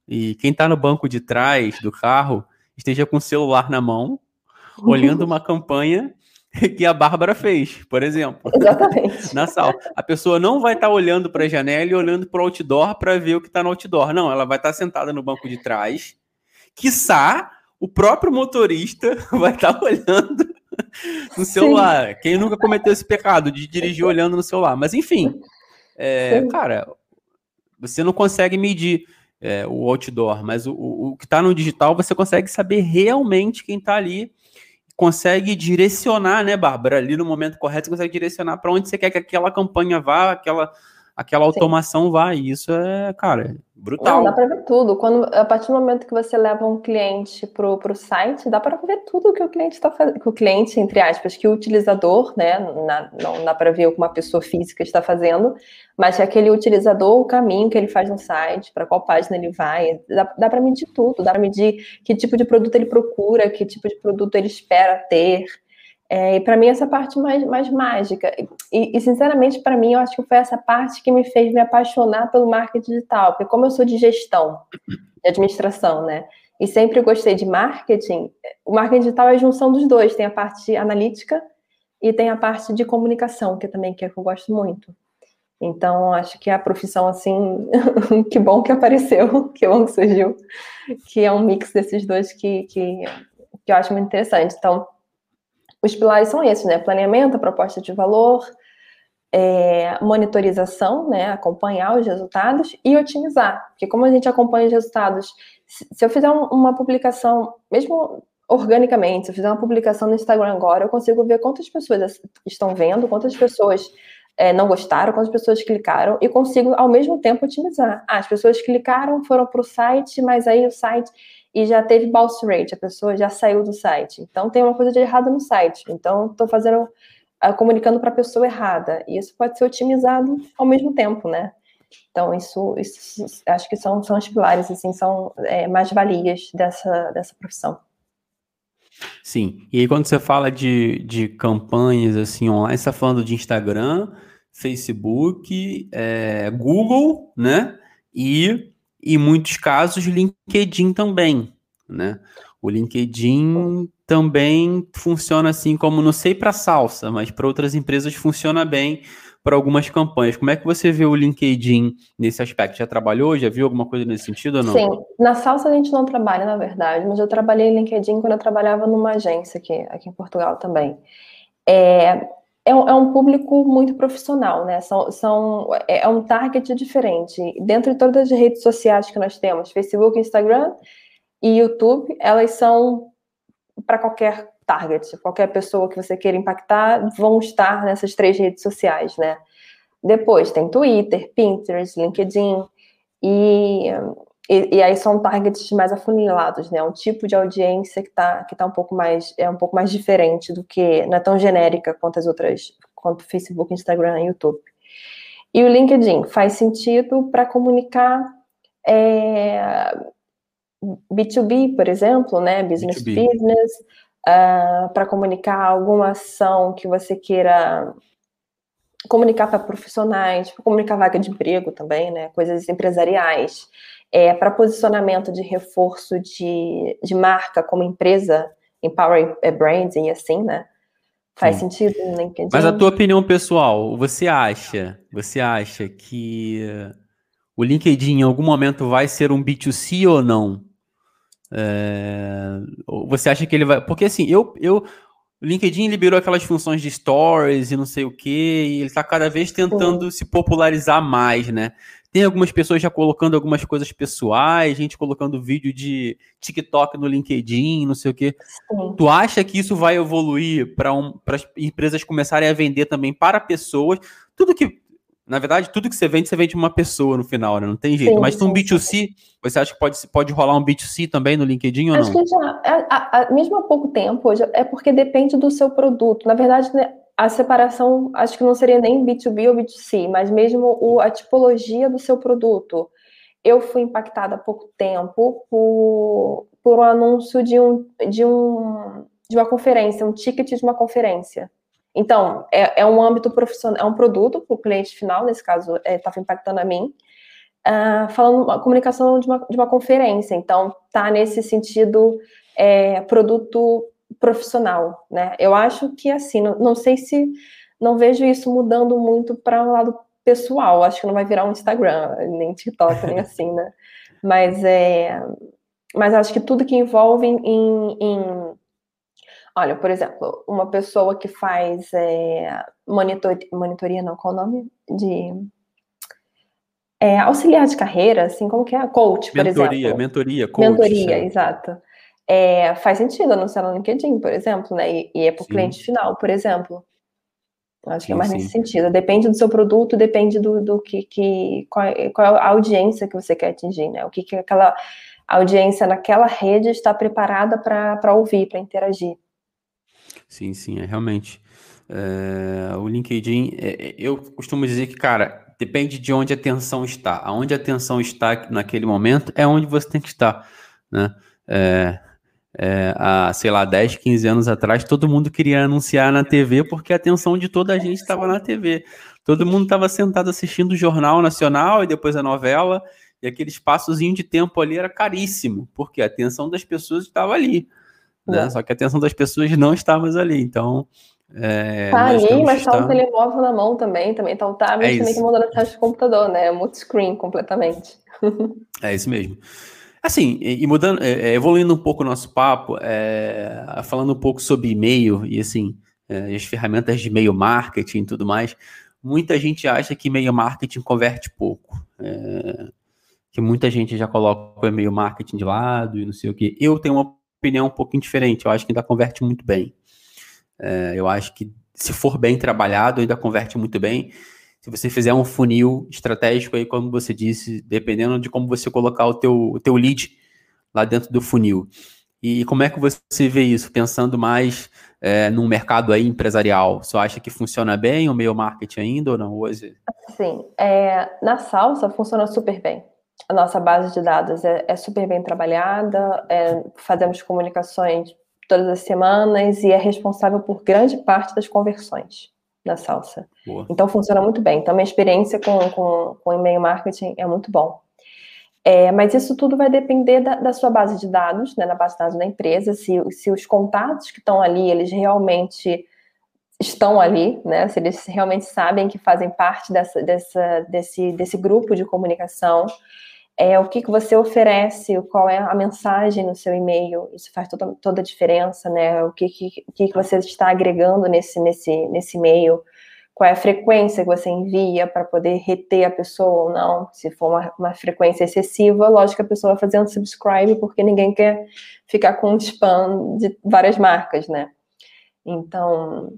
e quem está no banco de trás do carro esteja com o celular na mão, olhando uma campanha [laughs] que a Bárbara fez, por exemplo. Exatamente. [laughs] Na sala. A pessoa não vai estar tá olhando para a janela e olhando para o outdoor para ver o que está no outdoor. Não, ela vai estar tá sentada no banco de trás. Quiçá, o próprio motorista [laughs] vai estar tá olhando no celular. Sim. Quem nunca cometeu esse pecado de dirigir olhando no celular? Mas, enfim, é, cara, você não consegue medir é, o outdoor, mas o, o que está no digital você consegue saber realmente quem está ali, consegue direcionar, né, Bárbara? Ali no momento correto, você consegue direcionar para onde você quer que aquela campanha vá, aquela aquela automação Sim. vai. Isso é, cara, brutal. Não, dá para ver tudo. Quando, a partir do momento que você leva um cliente para o site, dá para ver tudo que o cliente está fazendo. Que o cliente, entre aspas, que o utilizador, né? Na, não dá para ver o que uma pessoa física está fazendo, mas que aquele utilizador, o caminho que ele faz no site, para qual página ele vai, dá, dá para medir tudo, dá para medir que tipo de produto ele procura, que tipo de produto ele espera ter. É, e para mim, essa parte mais, mais mágica. E, e sinceramente, para mim, eu acho que foi essa parte que me fez me apaixonar pelo marketing digital. Porque, como eu sou de gestão, de administração, né? E sempre gostei de marketing, o marketing digital é a junção dos dois. Tem a parte analítica e tem a parte de comunicação, que também que, é que eu gosto muito. Então, acho que a profissão, assim, [laughs] que bom que apareceu, [laughs] que bom que surgiu, que é um mix desses dois que, que, que eu acho muito interessante. Então, os pilares são esses, né? Planeamento, proposta de valor, é, monitorização, né? Acompanhar os resultados e otimizar. Porque como a gente acompanha os resultados, se eu fizer uma publicação, mesmo organicamente, se eu fizer uma publicação no Instagram agora, eu consigo ver quantas pessoas estão vendo, quantas pessoas é, não gostaram, quantas pessoas clicaram e consigo ao mesmo tempo otimizar. Ah, as pessoas clicaram, foram para o site, mas aí o site e já teve bounce rate, a pessoa já saiu do site. Então tem uma coisa de errado no site. Então estou fazendo, uh, comunicando para a pessoa errada. E isso pode ser otimizado ao mesmo tempo, né? Então isso, isso acho que são, são os pilares, assim, são é, mais valias dessa, dessa profissão. Sim. E aí quando você fala de, de campanhas assim online, você está falando de Instagram, Facebook, é, Google, né? E e muitos casos LinkedIn também, né? O LinkedIn também funciona assim como não sei para salsa, mas para outras empresas funciona bem para algumas campanhas. Como é que você vê o LinkedIn nesse aspecto? Já trabalhou? Já viu alguma coisa nesse sentido ou não? Sim, na salsa a gente não trabalha, na verdade, mas eu trabalhei LinkedIn quando eu trabalhava numa agência aqui, aqui em Portugal também. É, é um, é um, público muito profissional, né? São, são, é, é um target diferente. Dentro de todas as redes sociais que nós temos, Facebook, Instagram e YouTube, elas são para qualquer target, qualquer pessoa que você queira impactar, vão estar nessas três redes sociais, né? Depois tem Twitter, Pinterest, LinkedIn e e, e, aí são targets mais afunilados, né? Um tipo de audiência que está que tá um pouco mais é um pouco mais diferente do que não é tão genérica quanto as outras, quanto Facebook, Instagram e YouTube. E o LinkedIn faz sentido para comunicar é, B2B, por exemplo, né? Business B2B. business, uh, ah, para comunicar alguma ação que você queira comunicar para profissionais, comunicar vaga de emprego também, né? Coisas empresariais é, para posicionamento de reforço de, de marca como empresa, Empower Branding, assim, né? Faz Sim. sentido no LinkedIn. Mas a tua opinião pessoal, você acha, você acha que o LinkedIn em algum momento vai ser um B2C ou não? É, você acha que ele vai. Porque assim, eu, eu. O LinkedIn liberou aquelas funções de stories e não sei o que, e ele está cada vez tentando Sim. se popularizar mais, né? Tem algumas pessoas já colocando algumas coisas pessoais, gente colocando vídeo de TikTok no LinkedIn, não sei o quê. Sim. Tu acha que isso vai evoluir para um, as empresas começarem a vender também para pessoas? Tudo que, na verdade, tudo que você vende, você vende uma pessoa no final, né? Não tem jeito. Sim, Mas um B2C, você acha que pode, pode rolar um B2C também no LinkedIn ou Acho não? que já, a, a, mesmo há pouco tempo, é porque depende do seu produto. Na verdade, né, a separação acho que não seria nem B2B ou B2C, mas mesmo o, a tipologia do seu produto. Eu fui impactada há pouco tempo por, por um anúncio de, um, de, um, de uma conferência, um ticket de uma conferência. Então, é, é um âmbito profissional, é um produto para o cliente final, nesse caso, estava é, impactando a mim, uh, falando uma comunicação de uma, de uma conferência. Então, tá nesse sentido é, produto profissional, né? Eu acho que assim, não, não sei se não vejo isso mudando muito para o um lado pessoal. Acho que não vai virar um Instagram, nem TikTok, nem [laughs] assim, né? Mas é, mas acho que tudo que envolve em, em olha, por exemplo, uma pessoa que faz é, monitor, monitoria, não, qual o nome de é, auxiliar de carreira, assim, como que é? Coach, por mentoria, exemplo. Mentoria, coach. Mentoria, exato. É, faz sentido anunciar no LinkedIn, por exemplo, né? E, e é para o cliente final, por exemplo. Acho que é mais sim. nesse sentido. Depende do seu produto, depende do, do que, que qual, qual, a audiência que você quer atingir, né? O que, que aquela audiência naquela rede está preparada para ouvir, para interagir. Sim, sim, é realmente. É, o LinkedIn, é, é, eu costumo dizer que, cara, depende de onde a atenção está. Aonde a atenção está naquele momento é onde você tem que estar, né? É, é, há, sei lá, 10, 15 anos atrás, todo mundo queria anunciar na TV porque a atenção de toda a gente estava na TV. Todo mundo estava sentado assistindo o Jornal Nacional e depois a novela, e aquele espaçozinho de tempo ali era caríssimo, porque a atenção das pessoas estava ali. Né? Só que a atenção das pessoas não estava mais ali. Então. É, tá ali, mas está o telemóvel na mão também, também tá o tablet, é também tá mandando atrás do computador, né? Multiscreen completamente. é isso mesmo. Assim, e, mudando, é, é, evoluindo um pouco o nosso papo, é, falando um pouco sobre e-mail e assim, é, as ferramentas de e-mail marketing e tudo mais, muita gente acha que e-mail marketing converte pouco. É, que muita gente já coloca o e-mail marketing de lado e não sei o que. Eu tenho uma opinião um pouquinho diferente, eu acho que ainda converte muito bem. É, eu acho que se for bem trabalhado, ainda converte muito bem se você fizer um funil estratégico aí, como você disse, dependendo de como você colocar o teu, o teu lead lá dentro do funil. E como é que você vê isso, pensando mais é, num mercado aí empresarial? Você acha que funciona bem o meio marketing ainda ou não hoje? Sim, é, na salsa funciona super bem. A nossa base de dados é, é super bem trabalhada, é, fazemos comunicações todas as semanas e é responsável por grande parte das conversões da salsa. Boa. Então funciona muito bem. Então, minha experiência com, com, com e-mail marketing é muito bom. É, mas isso tudo vai depender da, da, sua base de dados, né, na base de dados da empresa, se, se os contatos que estão ali, eles realmente estão ali, né, se eles realmente sabem que fazem parte dessa, dessa, desse, desse grupo de comunicação, é, o que, que você oferece, qual é a mensagem no seu e-mail, isso faz toda, toda a diferença, né? O que, que, que você está agregando nesse, nesse, nesse e-mail, qual é a frequência que você envia para poder reter a pessoa ou não. Se for uma, uma frequência excessiva, lógico que a pessoa vai fazer um subscribe, porque ninguém quer ficar com um spam de várias marcas, né? Então,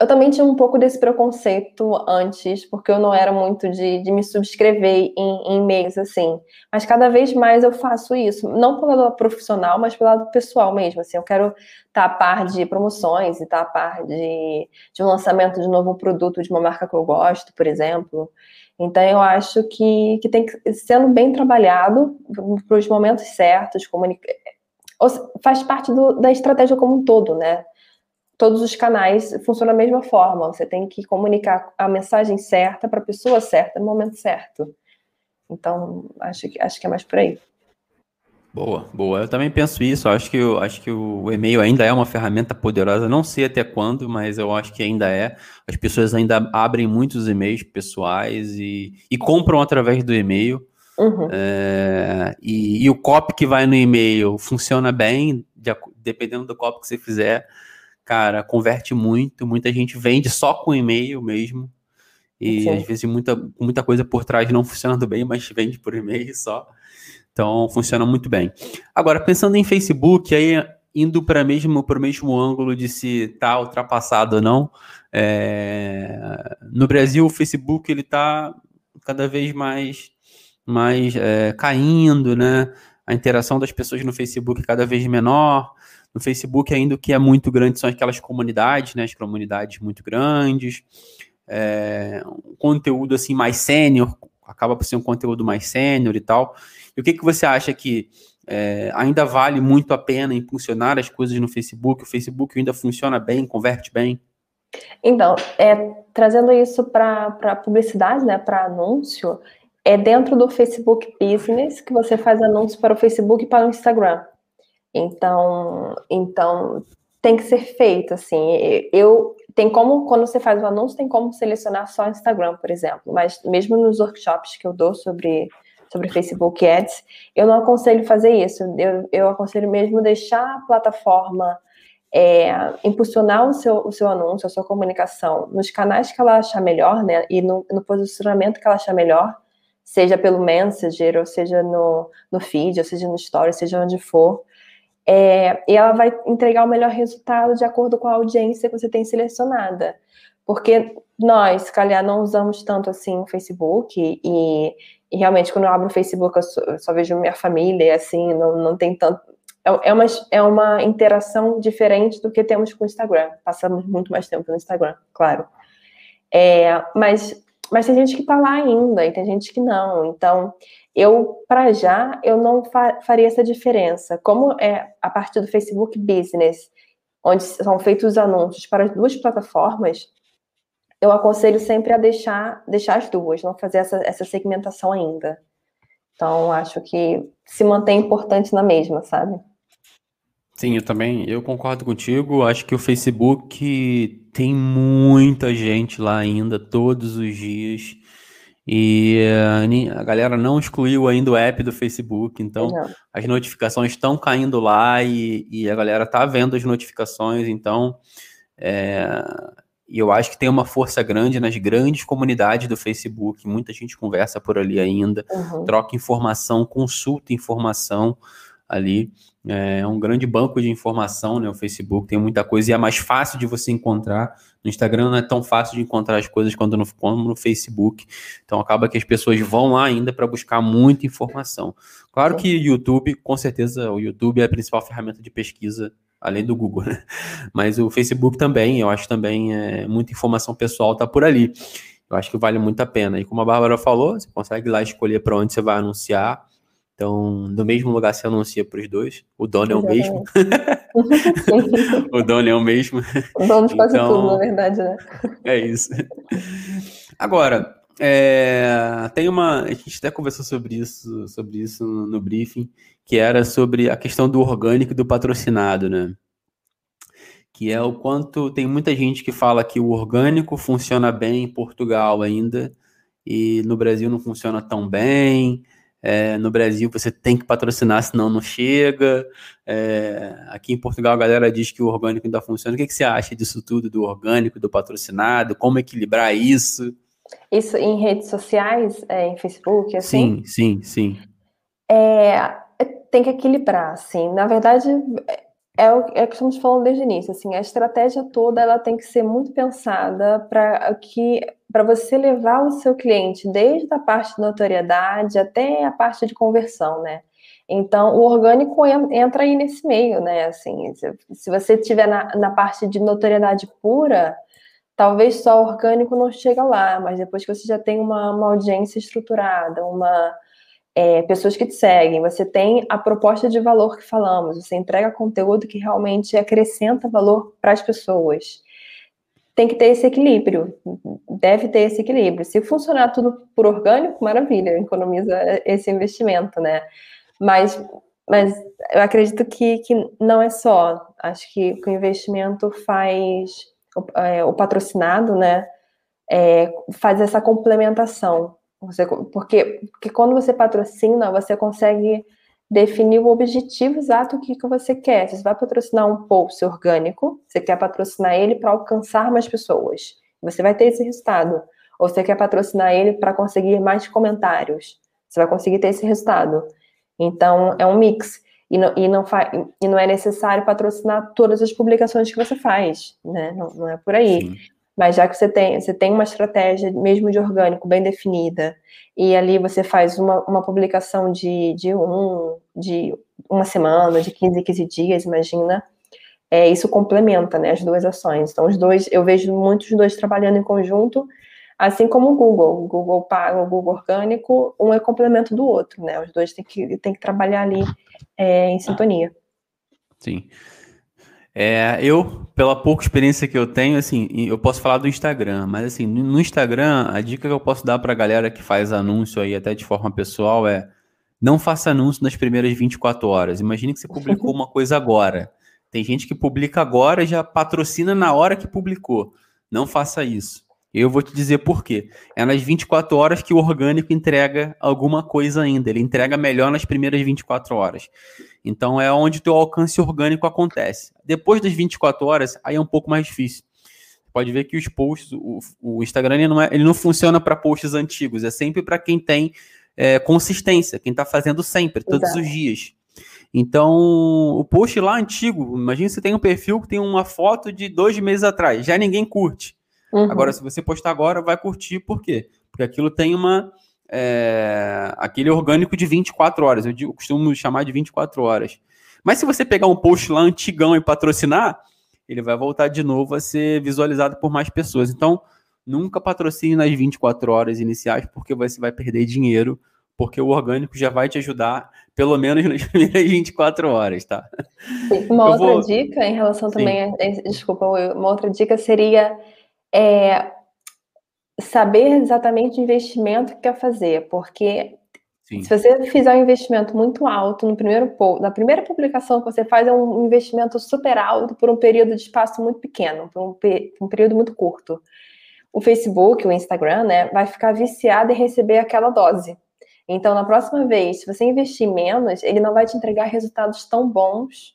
eu também tinha um pouco desse preconceito antes, porque eu não era muito de, de me subscrever em, em e-mails assim. Mas cada vez mais eu faço isso, não pelo lado profissional, mas pelo lado pessoal mesmo. Assim, eu quero estar a par de promoções e estar a par de, de um lançamento de novo produto de uma marca que eu gosto, por exemplo. Então, eu acho que, que tem que, sendo bem trabalhado para os momentos certos, comunica... faz parte do, da estratégia como um todo, né? Todos os canais funcionam da mesma forma. Você tem que comunicar a mensagem certa para a pessoa certa no momento certo. Então, acho que, acho que é mais por aí. Boa, boa. Eu também penso isso. Eu acho que, eu, acho que o e-mail ainda é uma ferramenta poderosa. Não sei até quando, mas eu acho que ainda é. As pessoas ainda abrem muitos e-mails pessoais e, e compram através do e-mail. Uhum. É, e, e, o copy que vai no e-mail funciona bem, de, dependendo do copy que você fizer cara, converte muito, muita gente vende só com e-mail mesmo. E Sim. às vezes muita, muita coisa por trás não funcionando bem, mas vende por e-mail só. Então funciona muito bem. Agora, pensando em Facebook, aí indo para mesmo o mesmo ângulo de se tá ultrapassado ou não, é... no Brasil o Facebook ele está cada vez mais mais é, caindo, né? A interação das pessoas no Facebook cada vez menor. No Facebook, ainda o que é muito grande são aquelas comunidades, né? As comunidades muito grandes. É, um conteúdo assim mais sênior, acaba por ser um conteúdo mais sênior e tal. E o que, que você acha que é, ainda vale muito a pena impulsionar as coisas no Facebook? O Facebook ainda funciona bem, converte bem? Então, é, trazendo isso para publicidade, né, para anúncio, é dentro do Facebook Business que você faz anúncios para o Facebook e para o Instagram. Então, então tem que ser feito assim. Eu tem como quando você faz o anúncio tem como selecionar só Instagram, por exemplo. Mas mesmo nos workshops que eu dou sobre sobre Facebook Ads, eu não aconselho fazer isso. Eu, eu aconselho mesmo deixar a plataforma é, impulsionar o seu, o seu anúncio, a sua comunicação nos canais que ela achar melhor, né? E no, no posicionamento que ela achar melhor, seja pelo Messenger, ou seja no, no feed, ou seja no Story, seja onde for. É, e ela vai entregar o melhor resultado de acordo com a audiência que você tem selecionada. Porque nós, calhar, não usamos tanto assim o Facebook, e, e realmente, quando eu abro o Facebook, eu só, eu só vejo minha família, assim, não, não tem tanto é, é uma, é uma interação diferente do que temos com o Instagram. Passamos muito mais tempo no Instagram, claro. É, mas, mas tem gente que está lá ainda e tem gente que não. Então, eu, para já, eu não fa faria essa diferença. Como é a partir do Facebook Business, onde são feitos os anúncios para as duas plataformas, eu aconselho sempre a deixar, deixar as duas, não fazer essa, essa segmentação ainda. Então, acho que se mantém importante na mesma, sabe? Sim, eu também, eu concordo contigo. Acho que o Facebook tem muita gente lá ainda, todos os dias. E uh, a galera não excluiu ainda o app do Facebook, então não. as notificações estão caindo lá e, e, a galera tá vendo as notificações, então é, eu acho que tem uma força grande nas grandes comunidades do Facebook, muita gente conversa por ali ainda, uhum. troca informação, consulta informação ali. É um grande banco de informação, né? O Facebook tem muita coisa e é mais fácil de você encontrar. No Instagram não é tão fácil de encontrar as coisas quanto no, como no Facebook. Então acaba que as pessoas vão lá ainda para buscar muita informação. Claro que YouTube, com certeza, o YouTube é a principal ferramenta de pesquisa além do Google, né? Mas o Facebook também, eu acho também é, muita informação pessoal tá por ali. Eu acho que vale muito a pena. E como a Bárbara falou, você consegue lá escolher para onde você vai anunciar então, no mesmo lugar se anuncia para os dois. [laughs] O dono é o mesmo. o dono é o mesmo. O dono de quase então, tudo, na verdade, né? É isso. Agora, é, tem uma. A gente até conversou sobre isso, sobre isso no, no briefing, que era sobre a questão do orgânico e do patrocinado, né? Que é o quanto tem muita gente que fala que o orgânico funciona bem em Portugal ainda, e no Brasil não funciona tão bem. É, no Brasil você tem que patrocinar, senão não chega. É, aqui em Portugal a galera diz que o orgânico ainda funciona. O que, que você acha disso tudo, do orgânico, do patrocinado? Como equilibrar isso? Isso em redes sociais, é, em Facebook, assim? Sim, sim, sim. É, tem que equilibrar, assim. Na verdade, é o, é o que estamos falando desde o início, assim, a estratégia toda ela tem que ser muito pensada para que para você levar o seu cliente desde a parte de notoriedade até a parte de conversão, né? Então, o orgânico entra aí nesse meio, né? Assim, se você estiver na, na parte de notoriedade pura, talvez só o orgânico não chega lá, mas depois que você já tem uma, uma audiência estruturada, uma, é, pessoas que te seguem, você tem a proposta de valor que falamos, você entrega conteúdo que realmente acrescenta valor para as pessoas. Tem que ter esse equilíbrio, deve ter esse equilíbrio. Se funcionar tudo por orgânico, maravilha, economiza esse investimento, né? Mas, mas eu acredito que, que não é só. Acho que, o investimento faz o, é, o patrocinado, né? É, faz essa complementação você, porque, porque quando você patrocina, você consegue definir o objetivo exato que, que você quer. Você vai patrocinar um post orgânico, você quer patrocinar ele para alcançar mais pessoas. Você vai ter esse resultado. Ou você quer patrocinar ele para conseguir mais comentários. Você vai conseguir ter esse resultado. Então, é um mix. E não, e não, e não é necessário patrocinar todas as publicações que você faz, né? Não, não é por aí. Sim. Mas já que você tem, você tem uma estratégia mesmo de orgânico bem definida, e ali você faz uma, uma publicação de, de, um, de uma semana, de 15 15 dias, imagina, é, isso complementa né, as duas ações. Então, os dois, eu vejo muitos dois trabalhando em conjunto, assim como o Google. O Google paga, o Google orgânico, um é complemento do outro, né? Os dois têm que, têm que trabalhar ali é, em sintonia. Sim. É, eu, pela pouca experiência que eu tenho, assim, eu posso falar do Instagram, mas assim, no Instagram, a dica que eu posso dar pra galera que faz anúncio aí até de forma pessoal é não faça anúncio nas primeiras 24 horas. Imagine que você publicou uma coisa agora. Tem gente que publica agora e já patrocina na hora que publicou. Não faça isso. Eu vou te dizer por quê. É nas 24 horas que o orgânico entrega alguma coisa ainda. Ele entrega melhor nas primeiras 24 horas. Então é onde o teu alcance orgânico acontece. Depois das 24 horas, aí é um pouco mais difícil. Pode ver que os posts, o, o Instagram ele não, é, ele não funciona para posts antigos, é sempre para quem tem é, consistência, quem está fazendo sempre, todos Exato. os dias. Então, o post lá antigo, imagina você tem um perfil que tem uma foto de dois meses atrás, já ninguém curte. Uhum. Agora, se você postar agora, vai curtir, por quê? Porque aquilo tem uma. É, aquele orgânico de 24 horas, eu, digo, eu costumo chamar de 24 horas. Mas se você pegar um post lá antigão e patrocinar, ele vai voltar de novo a ser visualizado por mais pessoas. Então, nunca patrocine nas 24 horas iniciais, porque você vai perder dinheiro, porque o orgânico já vai te ajudar pelo menos nas [laughs] primeiras 24 horas, tá? Uma eu outra vou... dica em relação Sim. também, a, desculpa, uma outra dica seria é, saber exatamente o investimento que quer fazer, porque Sim. se você fizer um investimento muito alto no primeiro na primeira publicação que você faz é um investimento super alto por um período de espaço muito pequeno, por um, um período muito curto. O Facebook, o Instagram, né, vai ficar viciado em receber aquela dose. Então, na próxima vez, se você investir menos, ele não vai te entregar resultados tão bons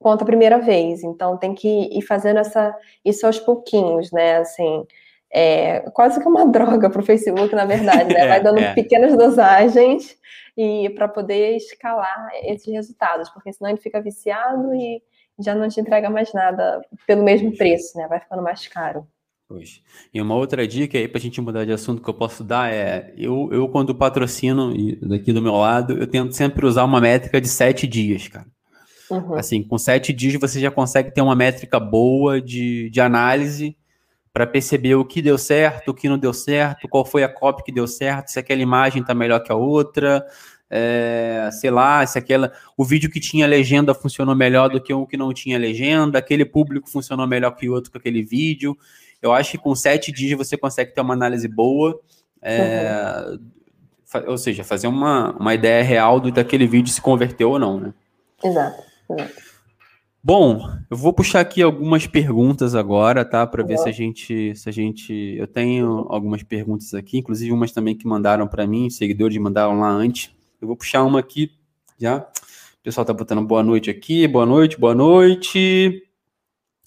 quanto a primeira vez. Então, tem que ir fazendo essa, isso aos pouquinhos, né? Assim, é quase que uma [laughs] droga para o Facebook, na verdade, né? [laughs] Vai dando é, é. pequenas dosagens e para poder escalar esses resultados, porque senão ele fica viciado e já não te entrega mais nada pelo mesmo preço, né? Vai ficando mais caro. Pois. E uma outra dica aí para a gente mudar de assunto que eu posso dar é: eu, eu quando patrocino, daqui do meu lado, eu tento sempre usar uma métrica de sete dias, cara. Uhum. Assim, com sete dias você já consegue ter uma métrica boa de, de análise para perceber o que deu certo, o que não deu certo, qual foi a copy que deu certo, se aquela imagem está melhor que a outra, é, sei lá, se aquela, o vídeo que tinha legenda funcionou melhor do que o que não tinha legenda, aquele público funcionou melhor que o outro com aquele vídeo. Eu acho que com sete dias você consegue ter uma análise boa, é, uhum. ou seja, fazer uma, uma ideia real do daquele vídeo se converteu ou não, né? Exato, exato. Bom, eu vou puxar aqui algumas perguntas agora, tá? Para ver se a gente, se a gente, eu tenho algumas perguntas aqui, inclusive umas também que mandaram para mim, seguidores mandaram lá antes. Eu vou puxar uma aqui já. O pessoal tá botando boa noite aqui, boa noite, boa noite.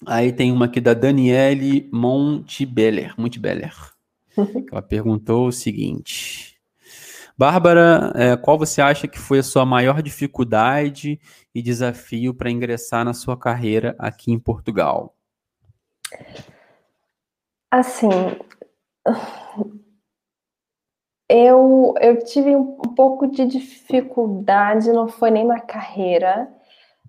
Aí tem uma aqui da Daniele Montebeller, Montebeller. [laughs] Ela perguntou o seguinte: Bárbara, é, qual você acha que foi a sua maior dificuldade e desafio para ingressar na sua carreira aqui em Portugal? Assim, eu, eu tive um pouco de dificuldade, não foi nem na carreira,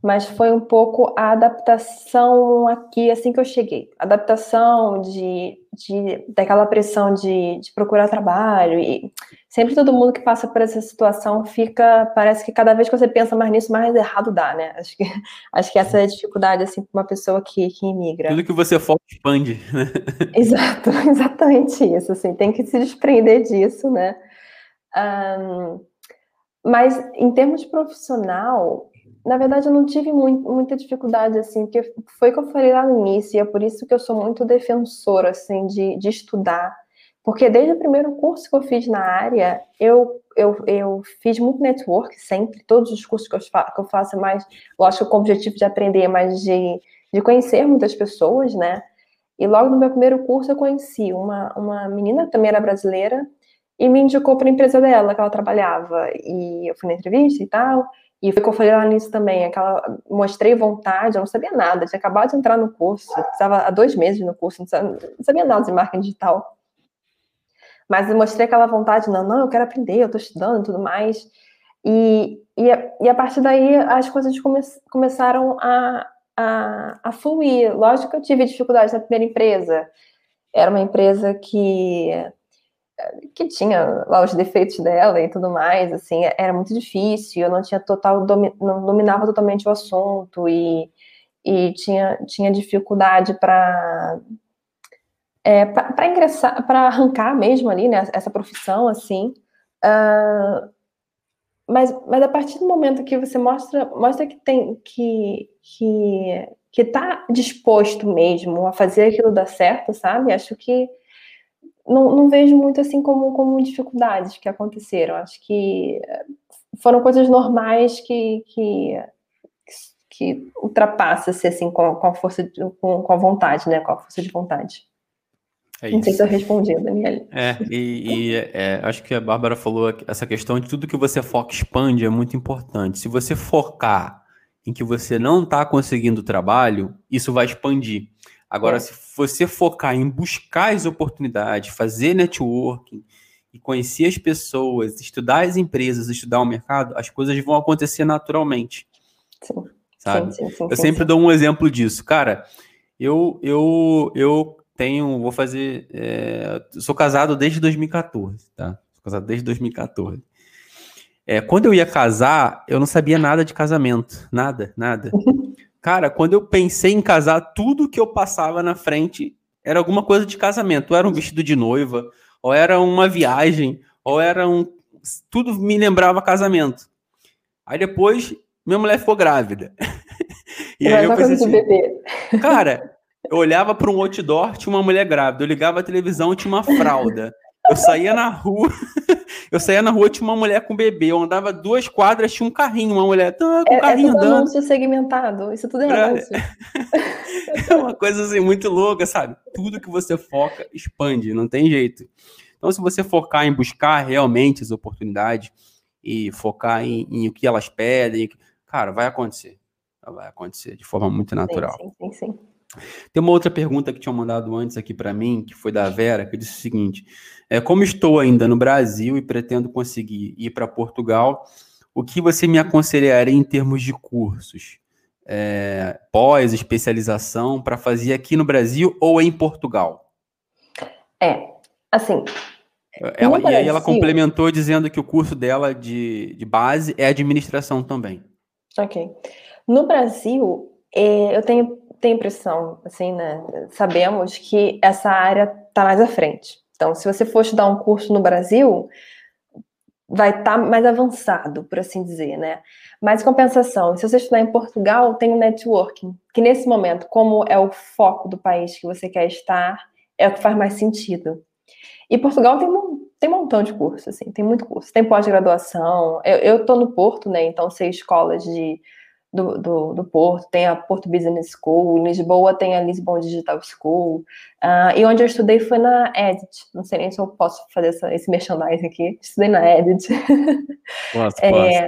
mas foi um pouco a adaptação aqui assim que eu cheguei. Adaptação de, de daquela pressão de, de procurar trabalho e sempre todo mundo que passa por essa situação fica, parece que cada vez que você pensa mais nisso, mais errado dá, né? Acho que, [laughs] acho que essa é a dificuldade, assim, para uma pessoa que, que imigra. Tudo que você foca expande, né? [laughs] Exato, [laughs] exatamente isso, assim, tem que se desprender disso, né? Um, mas em termos profissional, na verdade, eu não tive muito, muita dificuldade, assim, porque foi o que eu falei lá no início, e é por isso que eu sou muito defensora, assim, de, de estudar. Porque desde o primeiro curso que eu fiz na área, eu, eu, eu fiz muito network sempre, todos os cursos que eu, faço, que eu faço, mais, lógico, com o objetivo de aprender, mas de, de conhecer muitas pessoas, né? E logo no meu primeiro curso eu conheci uma, uma menina que também era brasileira e me indicou para a empresa dela que ela trabalhava. E eu fui na entrevista e tal. E foi que eu falei lá nisso também, aquela, mostrei vontade, eu não sabia nada, tinha acabado de entrar no curso, estava há dois meses no curso, não sabia, não sabia nada de marketing digital. Mas eu mostrei aquela vontade, não, não, eu quero aprender, eu estou estudando e tudo mais. E, e, e, a partir daí as coisas come, começaram a, a, a fluir. Lógico que eu tive dificuldade na primeira empresa. Era uma empresa que que tinha lá os defeitos dela e tudo mais, assim, era muito difícil, eu não tinha total, não dominava totalmente o assunto e, e tinha, tinha dificuldade para é, para ingressar, para arrancar mesmo ali, né, essa profissão, assim. Uh, mas, mas a partir do momento que você mostra, mostra que tem que que que está disposto mesmo a fazer aquilo dar certo, sabe? Acho que não, não vejo muito assim como, como dificuldades que aconteceram. Acho que foram coisas normais que, que, que ultrapassa-se assim com, com a força, de, com, com a vontade, né? Com a força de vontade. É não sei se eu respondi, Daniela. É, e, e é, acho que a Bárbara falou essa questão de tudo que você foca expande é muito importante. Se você focar em que você não está conseguindo trabalho, isso vai expandir. Agora, é. se você focar em buscar as oportunidades, fazer networking e conhecer as pessoas, estudar as empresas, estudar o mercado, as coisas vão acontecer naturalmente. Sim. Sabe? Sim, sim, sim, eu sempre dou um exemplo disso. Cara, eu, eu, eu tenho, vou fazer, é, sou casado desde 2014, tá? Sou casado desde 2014. É, quando eu ia casar, eu não sabia nada de casamento, nada, nada. Cara, quando eu pensei em casar, tudo que eu passava na frente era alguma coisa de casamento. Ou era um vestido de noiva, ou era uma viagem, ou era um. Tudo me lembrava casamento. Aí depois, minha mulher ficou grávida. [laughs] e aí eu pensei assim, cara, eu olhava para um outdoor, tinha uma mulher grávida. Eu ligava a televisão, tinha uma fralda. Eu saía na rua, [laughs] eu saía na rua, tinha uma mulher com bebê. Eu andava duas quadras, tinha um carrinho, uma mulher tá, com é, carrinho é tudo andando. anúncio segmentado, isso tudo é anúncio. [laughs] É uma coisa assim muito louca, sabe? Tudo que você foca expande, não tem jeito. Então, se você focar em buscar realmente as oportunidades e focar em, em o que elas pedem, cara, vai acontecer. Vai acontecer de forma muito natural. Sim, sim, sim. sim. Tem uma outra pergunta que tinham mandado antes aqui para mim, que foi da Vera, que disse o seguinte: é, como estou ainda no Brasil e pretendo conseguir ir para Portugal, o que você me aconselharia em termos de cursos? É, pós, especialização, para fazer aqui no Brasil ou em Portugal? É, assim. Ela, e aí ela complementou dizendo que o curso dela de, de base é administração também. Ok. No Brasil, é, eu tenho tem impressão, assim, né? Sabemos que essa área está mais à frente. Então, se você for estudar um curso no Brasil, vai estar tá mais avançado, por assim dizer, né? Mas compensação, se você estudar em Portugal, tem o networking, que nesse momento, como é o foco do país que você quer estar, é o que faz mais sentido. E Portugal tem um, tem um montão de cursos, assim, tem muito curso. Tem pós-graduação. Eu estou no Porto, né? Então sei escolas de do, do, do, Porto, tem a Porto Business School, em Lisboa tem a Lisbon Digital School, uh, e onde eu estudei foi na Edit, não sei nem se eu posso fazer essa, esse merchandising aqui, estudei na Edit. [laughs] Posso, é,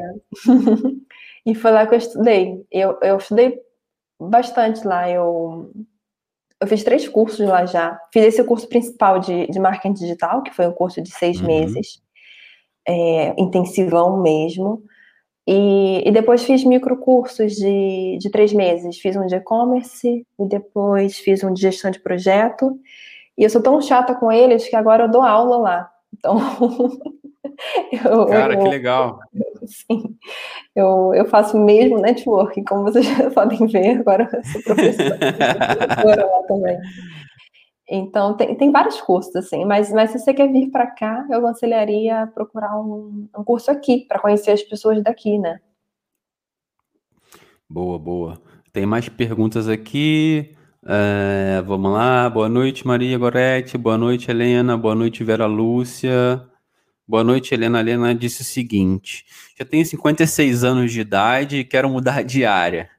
[laughs] e foi lá que eu estudei, eu, eu estudei bastante lá, eu, eu fiz três cursos lá já, fiz esse curso principal de, de marketing digital, que foi um curso de seis uhum. meses, é, intensivão mesmo, e, e, depois fiz microcursos de, de três meses. Fiz um de e-commerce e depois fiz um de gestão de projeto. E eu sou tão chata com eles que agora eu dou aula lá. Então. [laughs] eu, Cara, eu, que legal. Sim. Eu, eu faço mesmo networking, como vocês [laughs] já podem ver. Agora eu sou professora [laughs] lá também. Então, tem, tem vários cursos, assim, mas, mas se você quer vir para cá, eu aconselharia procurar um, um curso aqui, para conhecer as pessoas daqui, né? Boa, boa. Tem mais perguntas aqui. É, vamos lá. Boa noite, Maria Goretti. Boa noite, Helena. Boa noite, Vera Lúcia. Boa noite, Helena. Helena disse o seguinte: já tenho 56 anos de idade e quero mudar de área.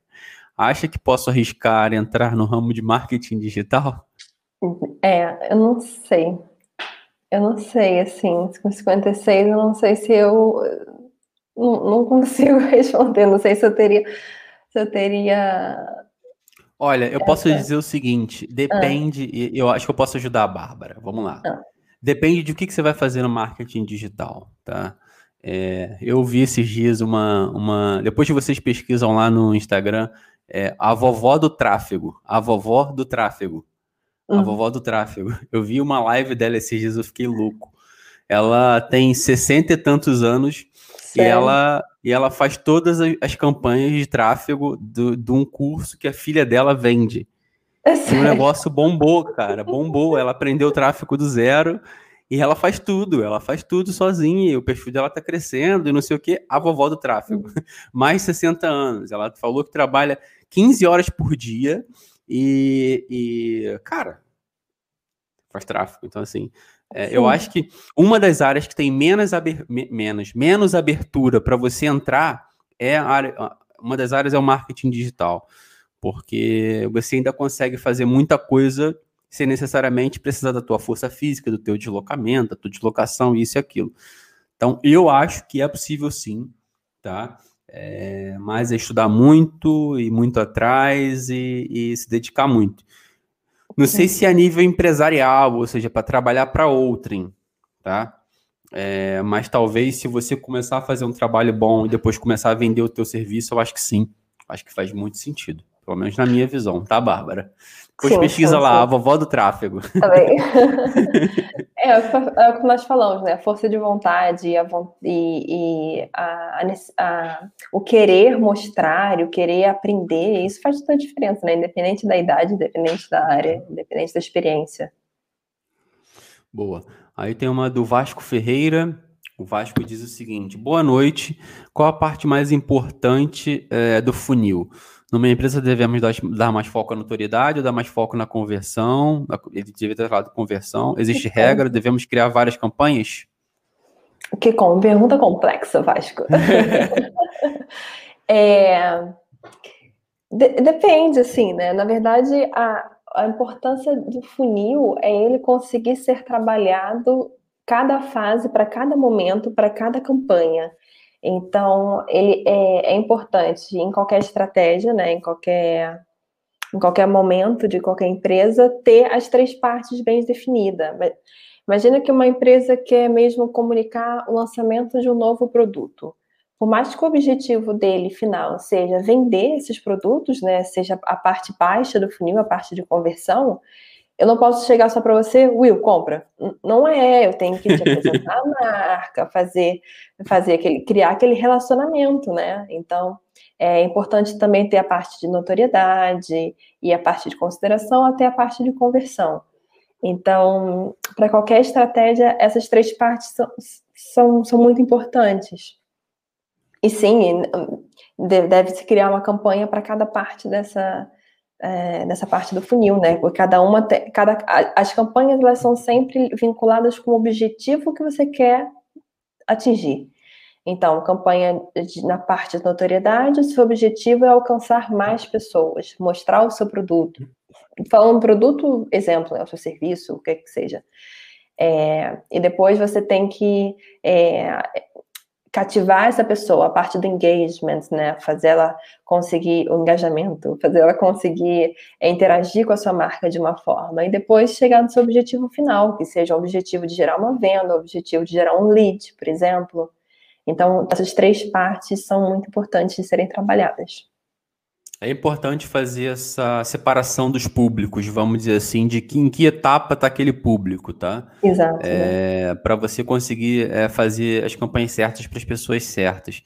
Acha que posso arriscar entrar no ramo de marketing digital? É, eu não sei. Eu não sei, assim, com 56, eu não sei se eu não, não consigo [laughs] responder, não sei se eu teria se eu teria Olha, eu posso dizer o seguinte, depende, ah. eu acho que eu posso ajudar a Bárbara. Vamos lá. Ah. Depende de o que, que você vai fazer no marketing digital, tá? É, eu vi esses dias uma, uma. Depois que vocês pesquisam lá no Instagram, é, a vovó do tráfego. A vovó do tráfego a uhum. vovó do tráfego. [laughs] Eu vi uma live dela esses dias, eu fiquei louco. Ela tem sessenta e tantos anos e ela, e ela faz todas as campanhas de tráfego de um curso que a filha dela vende. É o negócio bombou, cara, bombou. Ela aprendeu o tráfego do zero e ela faz tudo, ela faz tudo sozinha, e o perfil dela tá crescendo e não sei o que, a vovó do tráfego. Uhum. [laughs] Mais 60 anos. Ela falou que trabalha 15 horas por dia e, e cara, faz tráfego. Então, assim, é, eu acho que uma das áreas que tem menos, aber, menos, menos abertura para você entrar é a área, uma das áreas é o marketing digital, porque você ainda consegue fazer muita coisa sem necessariamente precisar da tua força física, do teu deslocamento, da tua deslocação, isso e aquilo. Então, eu acho que é possível sim, tá? É, mas é estudar muito e muito atrás e, e se dedicar muito. Não sei se é a nível empresarial, ou seja, para trabalhar para outrem, tá? É, mas talvez se você começar a fazer um trabalho bom e depois começar a vender o teu serviço, eu acho que sim. Acho que faz muito sentido. Pelo menos na minha visão, tá, Bárbara? Depois sim, pesquisa sim, lá, sim. a vovó do tráfego. Também. [laughs] é, é, o que nós falamos, né? A força de vontade a, e, e a, a, o querer mostrar, o querer aprender, isso faz toda a diferença, né? Independente da idade, independente da área, independente da experiência. Boa. Aí tem uma do Vasco Ferreira. O Vasco diz o seguinte: Boa noite. Qual a parte mais importante é, do funil? Numa empresa devemos dar, mais foco à notoriedade ou dar mais foco na conversão? Ele devia ter falado conversão. Existe regra? Devemos criar várias campanhas? Que com pergunta complexa, Vasco. [laughs] é, de, depende, assim, né? Na verdade, a, a importância do funil é ele conseguir ser trabalhado cada fase, para cada momento, para cada campanha. Então, ele é, é, importante em qualquer estratégia, né, em qualquer em qualquer momento de qualquer empresa ter as três partes bem definidas. Imagina que uma empresa quer mesmo comunicar o lançamento de um novo produto. Por mais que o objetivo dele final seja vender esses produtos, né, seja a parte baixa do funil, a parte de conversão, eu não posso chegar só para você, Will, compra. Não é, eu tenho que te apresentar a marca, fazer, fazer aquele, criar aquele relacionamento, né? Então, é importante também ter a parte de notoriedade e a parte de consideração até a parte de conversão. Então, para qualquer estratégia, essas três partes são, são, são muito importantes. E sim, deve-se criar uma campanha para cada parte dessa, é, nessa parte do funil, né? Porque cada uma, tem, cada, as campanhas elas são sempre vinculadas com o objetivo que você quer atingir. Então, campanha de, na parte de notoriedade, o seu objetivo é alcançar mais pessoas, mostrar o seu produto. Falando produto, exemplo, né, o seu serviço, o que que seja. É, e depois você tem que é, cativar essa pessoa, a parte do engagement, né? Fazer ela conseguir o engajamento, fazer ela conseguir interagir com a sua marca de uma forma e depois chegar no seu objetivo final, que seja o objetivo de gerar uma venda, o objetivo de gerar um lead, por exemplo. Então, essas três partes são muito importantes de serem trabalhadas. É importante fazer essa separação dos públicos, vamos dizer assim, de que, em que etapa está aquele público, tá? Exato. É, para você conseguir é, fazer as campanhas certas para as pessoas certas.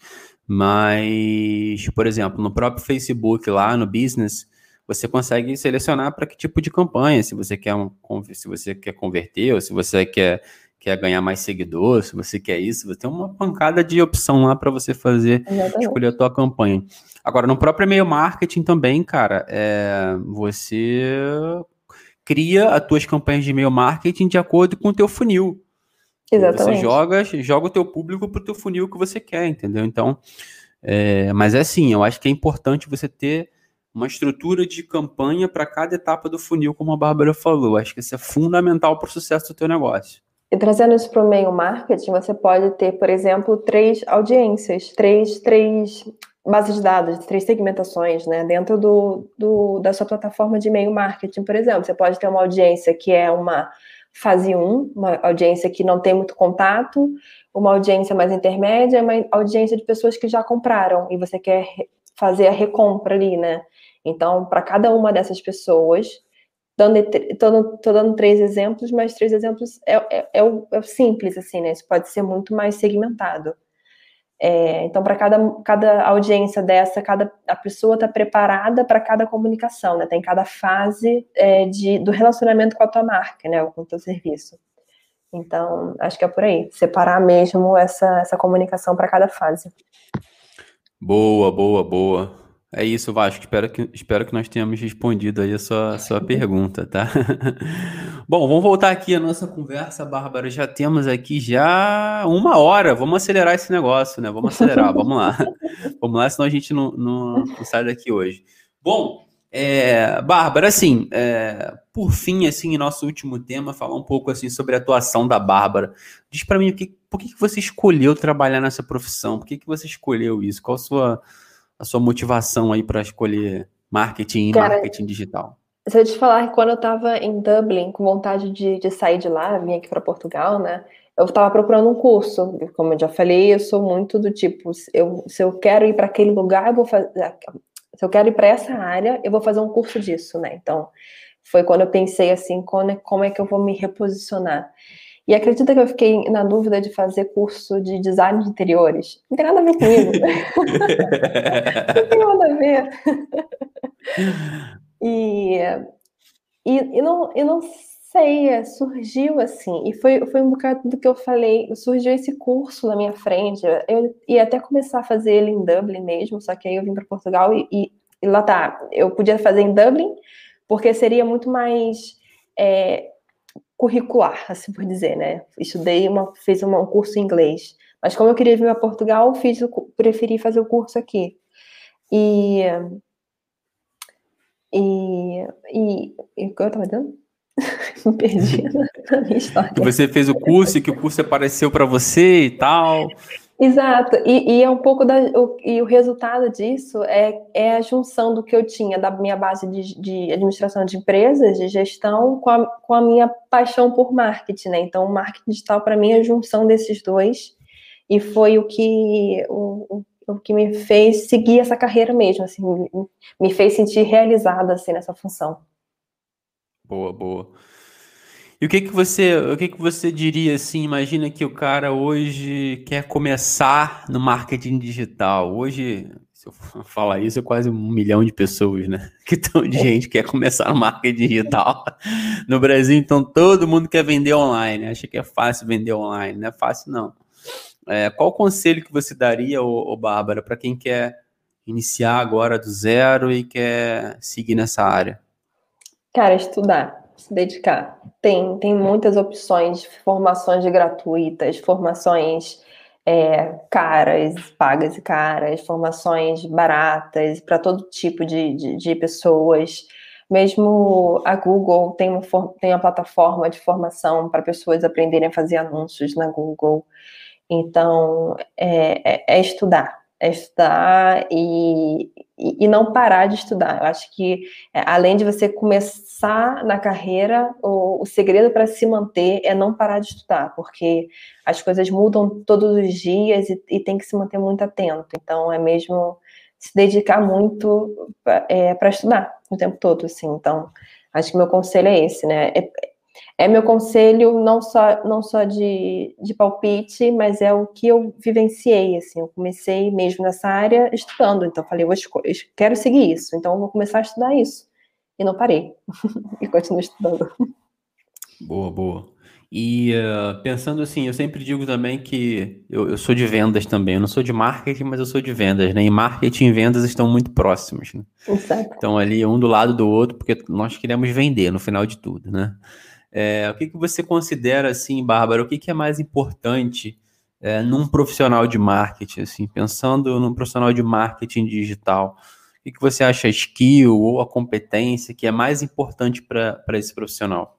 Mas, por exemplo, no próprio Facebook, lá no Business, você consegue selecionar para que tipo de campanha, se você quer um, se você quer converter, ou se você quer quer ganhar mais seguidores, se você quer isso, você tem uma pancada de opção lá para você fazer, Exatamente. escolher a tua campanha. Agora, no próprio e-mail marketing também, cara, é, você cria as tuas campanhas de e-mail marketing de acordo com o teu funil. Exatamente. Você joga, joga o teu público para o teu funil que você quer, entendeu? Então, é, mas é assim, eu acho que é importante você ter uma estrutura de campanha para cada etapa do funil, como a Bárbara falou. Acho que isso é fundamental para o sucesso do teu negócio. E trazendo isso para o meio marketing, você pode ter, por exemplo, três audiências, três, três bases de dados, três segmentações, né? Dentro do, do, da sua plataforma de e-mail marketing, por exemplo. Você pode ter uma audiência que é uma fase 1, uma audiência que não tem muito contato, uma audiência mais intermédia, uma audiência de pessoas que já compraram e você quer fazer a recompra ali, né? Então, para cada uma dessas pessoas, tô, dando três exemplos, mas três exemplos é, é, é, o, é o simples, assim, né? Isso pode ser muito mais segmentado. É, então, para cada, cada audiência dessa, cada a pessoa está preparada para cada comunicação, né? Tem cada fase é, de, do relacionamento com a tua marca, né? Ou com o teu serviço. Então, acho que é por aí, separar mesmo essa, essa comunicação para cada fase. Boa, boa, boa. É isso, Vasco. Espero que, espero que nós tenhamos respondido aí a sua, sua pergunta, tá? [laughs] Bom, vamos voltar aqui à nossa conversa, Bárbara. Já temos aqui já uma hora. Vamos acelerar esse negócio, né? Vamos acelerar, [laughs] vamos lá. Vamos lá, senão a gente não, não, não sai daqui hoje. Bom, é, Bárbara, assim, é, por fim, assim, nosso último tema, falar um pouco assim sobre a atuação da Bárbara. Diz para mim, o que, por que, que você escolheu trabalhar nessa profissão? Por que, que você escolheu isso? Qual a sua a sua motivação aí para escolher marketing e marketing digital? Se eu te falar que quando eu estava em Dublin, com vontade de, de sair de lá, vim aqui para Portugal, né? Eu estava procurando um curso. Como eu já falei, eu sou muito do tipo, eu, se eu quero ir para aquele lugar, eu vou fazer. Se eu quero ir para essa área, eu vou fazer um curso disso, né? Então, foi quando eu pensei assim, como é, como é que eu vou me reposicionar. E acredita que eu fiquei na dúvida de fazer curso de design de interiores. Não tem nada a ver comigo. [laughs] não tem nada a ver. [laughs] E, e, e, não, e não sei, é, surgiu assim. E foi, foi um bocado do que eu falei. Surgiu esse curso na minha frente. Eu ia até começar a fazer ele em Dublin mesmo, só que aí eu vim para Portugal e, e, e, lá tá. Eu podia fazer em Dublin, porque seria muito mais. É, curricular, assim por dizer, né? Estudei, uma, fiz uma, um curso em inglês. Mas como eu queria vir a Portugal, fiz o, preferi fazer o curso aqui. E. E. E. e o que eu estava dizendo? [laughs] Me perdi na minha história. Você fez o curso e que o curso apareceu para você e tal. Exato, e, e, é um pouco da. O, e o resultado disso é, é a junção do que eu tinha da minha base de, de administração de empresas, de gestão, com a, com a minha paixão por marketing, né? Então, o marketing digital, para mim, é a junção desses dois, e foi o que, o, o que me fez seguir essa carreira mesmo, assim, me fez sentir realizada, assim, nessa função. Boa, boa. E o que que você, o que que você diria assim? Imagina que o cara hoje quer começar no marketing digital. Hoje, se eu falar isso, é quase um milhão de pessoas, né? [laughs] Que tão de gente quer começar no marketing digital [laughs] no Brasil. Então todo mundo quer vender online. Acha que é fácil vender online? Não é fácil não. É, qual o conselho que você daria, ô, ô Bárbara, para quem quer iniciar agora do zero e quer seguir nessa área? Cara, estudar se dedicar. Tem, tem muitas opções, formações gratuitas, formações é, caras, pagas e caras, formações baratas para todo tipo de, de, de, pessoas. Mesmo a Google tem uma, tem uma plataforma de formação para pessoas aprenderem a fazer anúncios na Google. Então, é, é, é estudar, é estudar e, e, e, não parar de estudar. Eu acho que, é, além de você começar na carreira, o, o segredo para se manter é não parar de estudar, porque as coisas mudam todos os dias e, e tem que se manter muito atento. Então, é mesmo se dedicar muito para é, estudar o tempo todo, assim. Então, acho que meu conselho é esse, né? É, é meu conselho não só não só de, de palpite, mas é o que eu vivenciei, assim, eu comecei mesmo nessa área estudando, então falei, eu, quero seguir isso, então vou começar a estudar isso, e não parei, [laughs] e continuo estudando. Boa, boa. E uh, pensando assim, eu sempre digo também que eu, eu, sou de vendas também. Eu não sou de marketing, mas eu sou de vendas, né? E marketing e vendas estão muito próximos, né? Exato. Então ali um do lado do outro, porque nós queremos vender no final de tudo, né? É, o que, que você considera, assim, Bárbara, o que, que é mais importante é, num profissional de marketing, assim, pensando num profissional de marketing digital? O que, que você acha a skill ou a competência que é mais importante para esse profissional?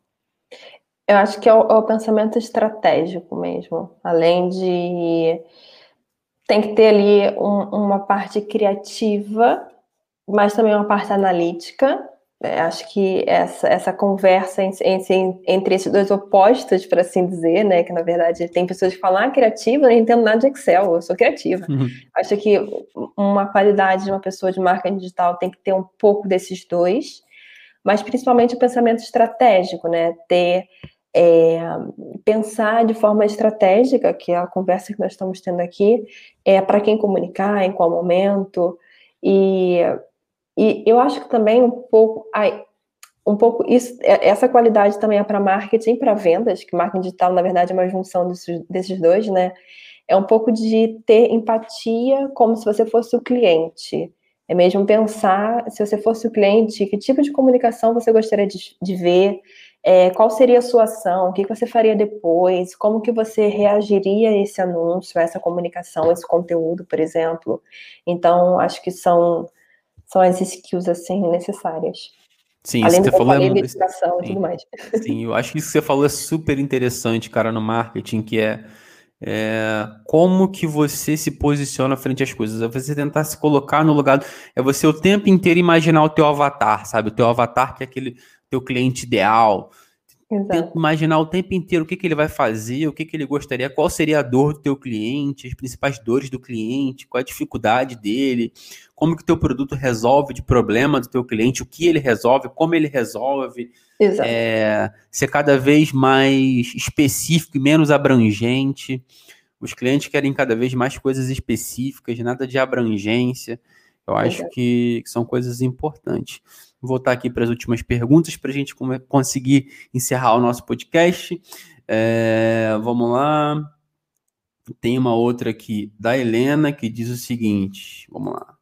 Eu acho que é o, é o pensamento estratégico mesmo, além de tem que ter ali um, uma parte criativa, mas também uma parte analítica acho que essa, essa conversa entre, esses dois opostos, para assim dizer, né? Que na verdade tem pessoas que falam, ah, criativa, não entendo nada de Excel, eu sou criativa. Uhum. Acho que uma qualidade de uma pessoa de marketing digital tem que ter um pouco desses dois, mas principalmente o pensamento estratégico, né? Ter é, pensar de forma estratégica, que é a conversa que nós estamos tendo aqui, é para quem comunicar, em qual momento, e, e eu acho que também um pouco, ai, um pouco isso, é, essa qualidade também é para marketing, para vendas, que marketing digital na verdade é uma junção desses, desses dois, né? É um pouco de ter empatia como se você fosse o cliente. É mesmo pensar, se você fosse o cliente, que tipo de comunicação você gostaria de, de ver, é, qual seria a sua ação, o que você faria depois, como que você reagiria a esse anúncio, a essa comunicação, a esse conteúdo, por exemplo. Então, acho que são, são as skills, assim, necessárias. Sim, Além isso que você falou é educação e tudo mais. [laughs] Sim, eu acho que isso que você falou é super interessante, cara, no marketing, que é, é, como que você se posiciona frente às coisas. É você tentar se colocar no lugar. É você o tempo inteiro imaginar o teu avatar, sabe? O teu avatar que é aquele teu cliente ideal. Tenta imaginar o tempo inteiro o que, que ele vai fazer, o que, que ele gostaria, qual seria a dor do teu cliente, as principais dores do cliente, qual a dificuldade dele, como que o teu produto resolve de problema do teu cliente, o que ele resolve, como ele resolve. Exato. É, ser cada vez mais específico e menos abrangente. Os clientes querem cada vez mais coisas específicas, nada de abrangência. Eu acho que, que são coisas importantes. Voltar aqui para as últimas perguntas para a gente conseguir encerrar o nosso podcast. É, vamos lá. Tem uma outra aqui da Helena que diz o seguinte: vamos lá.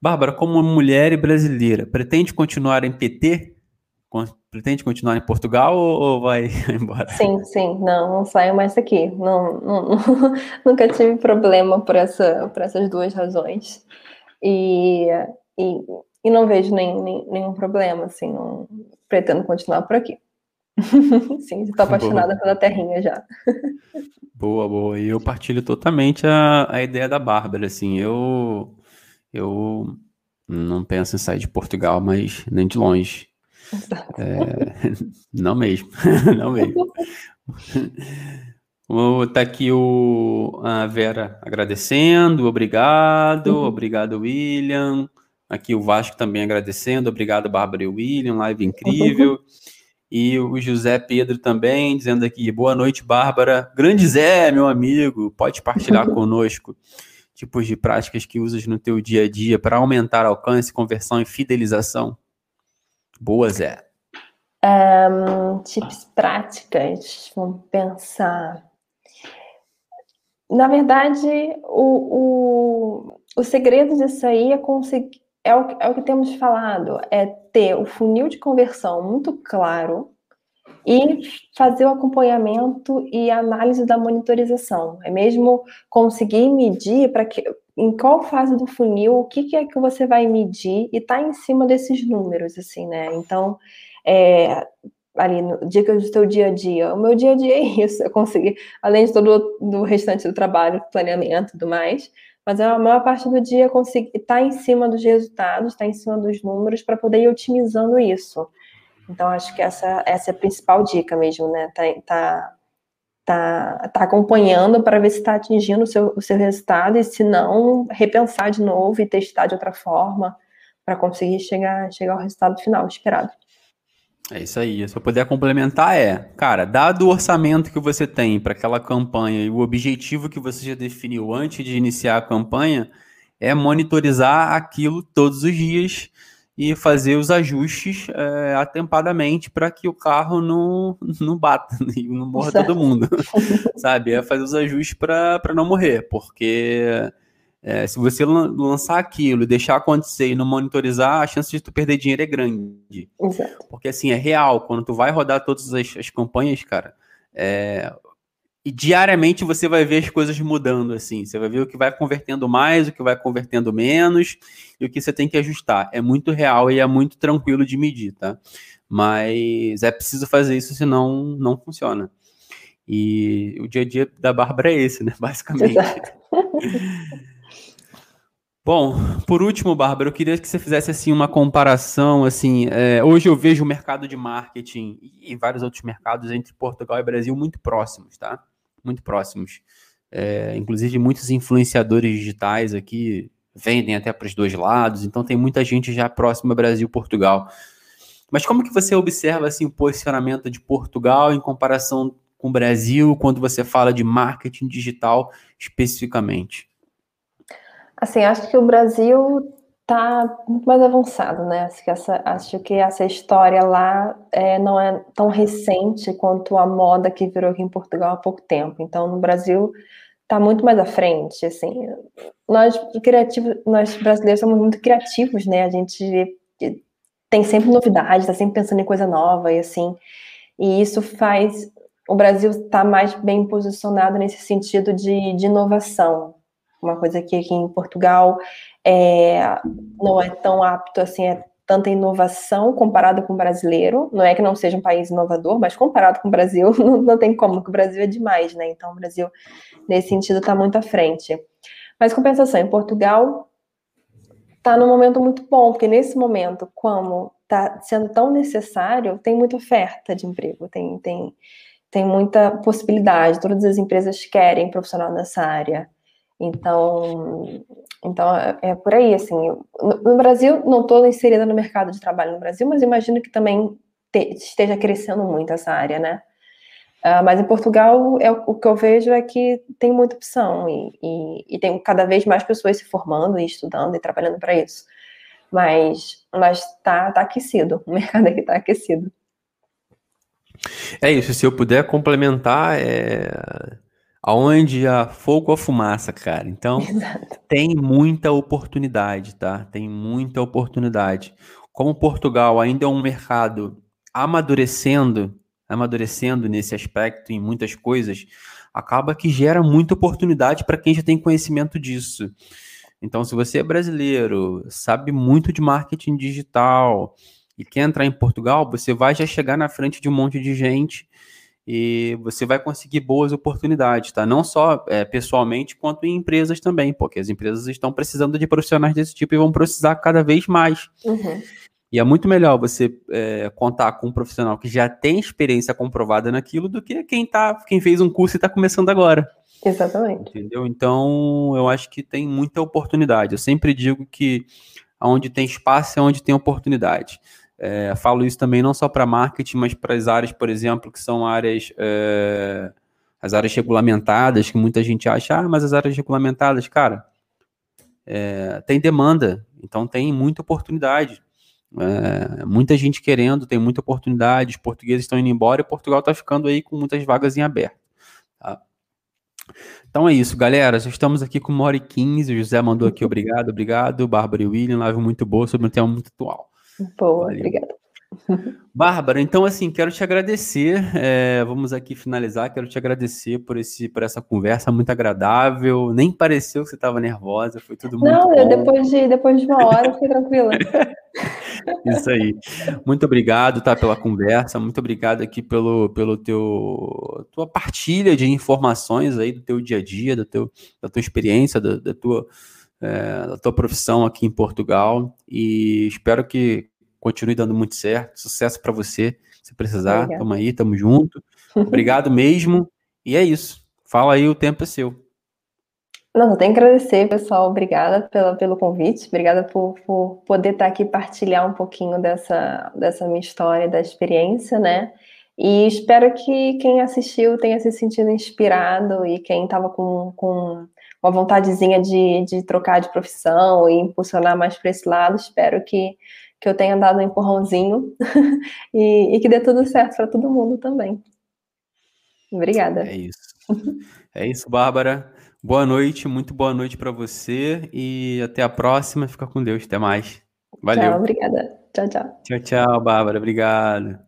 Bárbara, como mulher e brasileira, pretende continuar em PT? Pretende continuar em Portugal ou, [laughs] vai embora? Sim, sim, não, não saio mais daqui. Não, não, [laughs] nunca tive problema por, essa, por essas duas razões. E, e e não vejo nem, nem, nenhum problema, assim, não pretendo continuar por aqui. [laughs] Sim, estou apaixonada boa. pela terrinha já. boa, boa. E eu partilho totalmente a, a ideia da Bárbara, assim, eu, eu não penso em sair de Portugal, mas nem de longe. É, [laughs] não mesmo, [laughs] não mesmo. Tá aqui o, a Vera agradecendo, obrigado, uhum. obrigado, William. Aqui o Vasco também agradecendo. Obrigado, Bárbara e William. Live incrível. E o José Pedro também dizendo aqui: boa noite, Bárbara. Grande Zé, meu amigo. Pode partilhar [laughs] conosco tipos de práticas que usas no teu dia a dia para aumentar alcance, conversão e fidelização? Boa, Zé. Um, tips práticas, vamos pensar. Na verdade, o, o, o segredo disso aí é conseguir é o, é o que temos falado, é ter o funil de conversão muito claro e fazer o acompanhamento e análise da monitorização. É mesmo conseguir medir para que em qual fase do funil, o que, que é que você vai medir e tá em cima desses números, assim, né? Então, é, ali no dicas do seu dia a dia. O meu dia a dia é isso, eu consegui, além de todo o restante do trabalho, planeamento e tudo mais, mas a maior parte do dia conseguir estar tá em cima dos resultados, estar tá em cima dos números para poder ir otimizando isso. Então acho que essa, essa é a principal dica mesmo, né? Tá, tá, tá, tá acompanhando para ver se está atingindo o seu, o seu resultado e se não, repensar de novo e testar de outra forma para conseguir chegar, chegar ao resultado final esperado. É isso aí. Se eu puder complementar, é, cara, dado o orçamento que você tem para aquela campanha e o objetivo que você já definiu antes de iniciar a campanha, é monitorizar aquilo todos os dias e fazer os ajustes é, atempadamente para que o carro não, não bata [laughs] e não morra todo mundo, [laughs] sabe? É fazer os ajustes para não morrer, porque é, se você lançar aquilo deixar acontecer e não monitorizar, a chance de tu perder dinheiro é grande. Exato. Porque assim, é real. Quando tu vai rodar todas as, as campanhas, cara, é, e diariamente você vai ver as coisas mudando, assim. Você vai ver o que vai convertendo mais, o que vai convertendo menos e o que você tem que ajustar. É muito real e é muito tranquilo de medir, tá? Mas é preciso fazer isso, senão não funciona. E o dia a dia da Bárbara é esse, né? [laughs] Basicamente. [laughs] Bom, por último, Bárbara, eu queria que você fizesse assim uma comparação. Assim, é, hoje eu vejo o mercado de marketing e vários outros mercados entre Portugal e Brasil muito próximos, tá? Muito próximos. É, inclusive, muitos influenciadores digitais aqui vendem até para os dois lados, então tem muita gente já próxima Brasil Portugal. Mas como que você observa assim, o posicionamento de Portugal em comparação com o Brasil quando você fala de marketing digital especificamente? Assim, acho que o Brasil está muito mais avançado, né? Acho que essa, acho que essa história lá é, não é tão recente quanto a moda que virou aqui em Portugal há pouco tempo. Então, no Brasil está muito mais à frente, assim. Nós criativos, nós brasileiros somos muito criativos, né? A gente tem sempre novidade, está sempre pensando em coisa nova e assim. E isso faz o Brasil estar tá mais bem posicionado nesse sentido de, de inovação. Uma coisa que aqui em Portugal é, não é tão apto assim, é tanta inovação comparado com o brasileiro. Não é que não seja um país inovador, mas comparado com o Brasil, [laughs] não, não tem como, porque o Brasil é demais, né? Então o Brasil, nesse sentido, está muito à frente. Mas compensação, em Portugal está num momento muito bom, porque nesse momento, como está sendo tão necessário, tem muita oferta de emprego, tem, tem, tem muita possibilidade, todas as empresas querem profissional nessa área. Então, então é, é por aí, assim. No, Brasil, não estou inserida no mercado de trabalho no Brasil, mas imagino que também te, esteja crescendo muito essa área, né? Uh, mas em Portugal, é, o que eu vejo é que tem muita opção e, e, e, tem cada vez mais pessoas se formando e estudando e trabalhando para isso. Mas, mas tá, tá aquecido, o [laughs] mercado aqui está aquecido. É isso, se eu puder complementar, é aonde há fogo a fumaça, cara. Então, [laughs] Exato. tem muita oportunidade, tá? Tem muita oportunidade. Como Portugal ainda é um mercado amadurecendo, amadurecendo nesse aspecto em muitas coisas, acaba que gera muita oportunidade para quem já tem conhecimento disso. Então, se você é brasileiro, sabe muito de marketing digital e quer entrar em Portugal, você vai já chegar na frente de um monte de gente e você vai conseguir boas oportunidades, tá? Não só é, pessoalmente, quanto em empresas também, porque as empresas estão precisando de profissionais desse tipo e vão precisar cada vez mais. Uhum. E é muito melhor você é, contar com um profissional que já tem experiência comprovada naquilo do que quem, tá, quem fez um curso e está começando agora. Exatamente. Entendeu? Então, eu acho que tem muita oportunidade. Eu sempre digo que onde tem espaço é onde tem oportunidade. É, falo isso também não só para marketing, mas para as áreas, por exemplo, que são áreas é, as áreas regulamentadas, que muita gente acha, ah, mas as áreas regulamentadas, cara, é, tem demanda, então tem muita oportunidade. É, muita gente querendo, tem muita oportunidade, os portugueses estão indo embora e Portugal está ficando aí com muitas vagas em aberto. Tá? Então é isso, galera. Estamos aqui com uma hora e quinze. O José mandou aqui obrigado, obrigado. Bárbara e William, live muito boa sobre um tema muito atual. Boa, Valeu. obrigada. [laughs] Bárbara, então assim, quero te agradecer. É, vamos aqui finalizar. Quero te agradecer por, esse, por essa conversa muito agradável. Nem pareceu que você estava nervosa, foi tudo muito Não, bom. depois de, depois de uma hora fiquei tranquila. [laughs] Isso aí. Muito obrigado, tá, pela conversa. Muito obrigado aqui pelo, pelo teu tua partilha de informações aí do teu dia a dia, do teu, da tua experiência, da, da tua é, da tua profissão aqui em Portugal e espero que continue dando muito certo. Sucesso para você. Se precisar, Obrigada. tamo aí, tamo junto. Obrigado [laughs] mesmo. E é isso. Fala aí, o tempo é seu. Não, eu tenho que agradecer, pessoal. Obrigada pela, pelo convite. Obrigada por, por poder estar aqui partilhar um pouquinho dessa, dessa minha história, da experiência, né? E espero que quem assistiu tenha se sentido inspirado e quem estava com, com uma vontadezinha de, de trocar de profissão e impulsionar mais para esse lado. Espero que, que eu tenha dado um empurrãozinho [laughs] e, e que dê tudo certo para todo mundo também. Obrigada. É isso. É isso, Bárbara. Boa noite, muito boa noite para você e até a próxima. Fica com Deus, até mais. Valeu. Tchau, obrigada. Tchau, tchau. Tchau, tchau, Bárbara. Obrigado.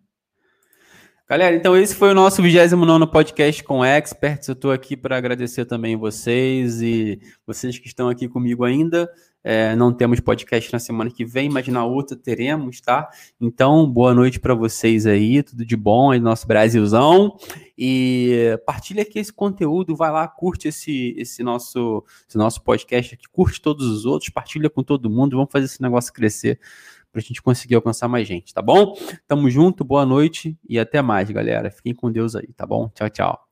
Galera, então esse foi o nosso 29 podcast com experts. Eu estou aqui para agradecer também vocês e vocês que estão aqui comigo ainda. É, não temos podcast na semana que vem, mas na outra teremos, tá? Então, boa noite para vocês aí, tudo de bom aí, nosso Brasilzão. E partilha aqui esse conteúdo, vai lá, curte esse, esse, nosso, esse nosso podcast aqui, curte todos os outros, partilha com todo mundo, vamos fazer esse negócio crescer para a gente conseguir alcançar mais gente, tá bom? Tamo junto, boa noite e até mais, galera. Fiquem com Deus aí, tá bom? Tchau, tchau.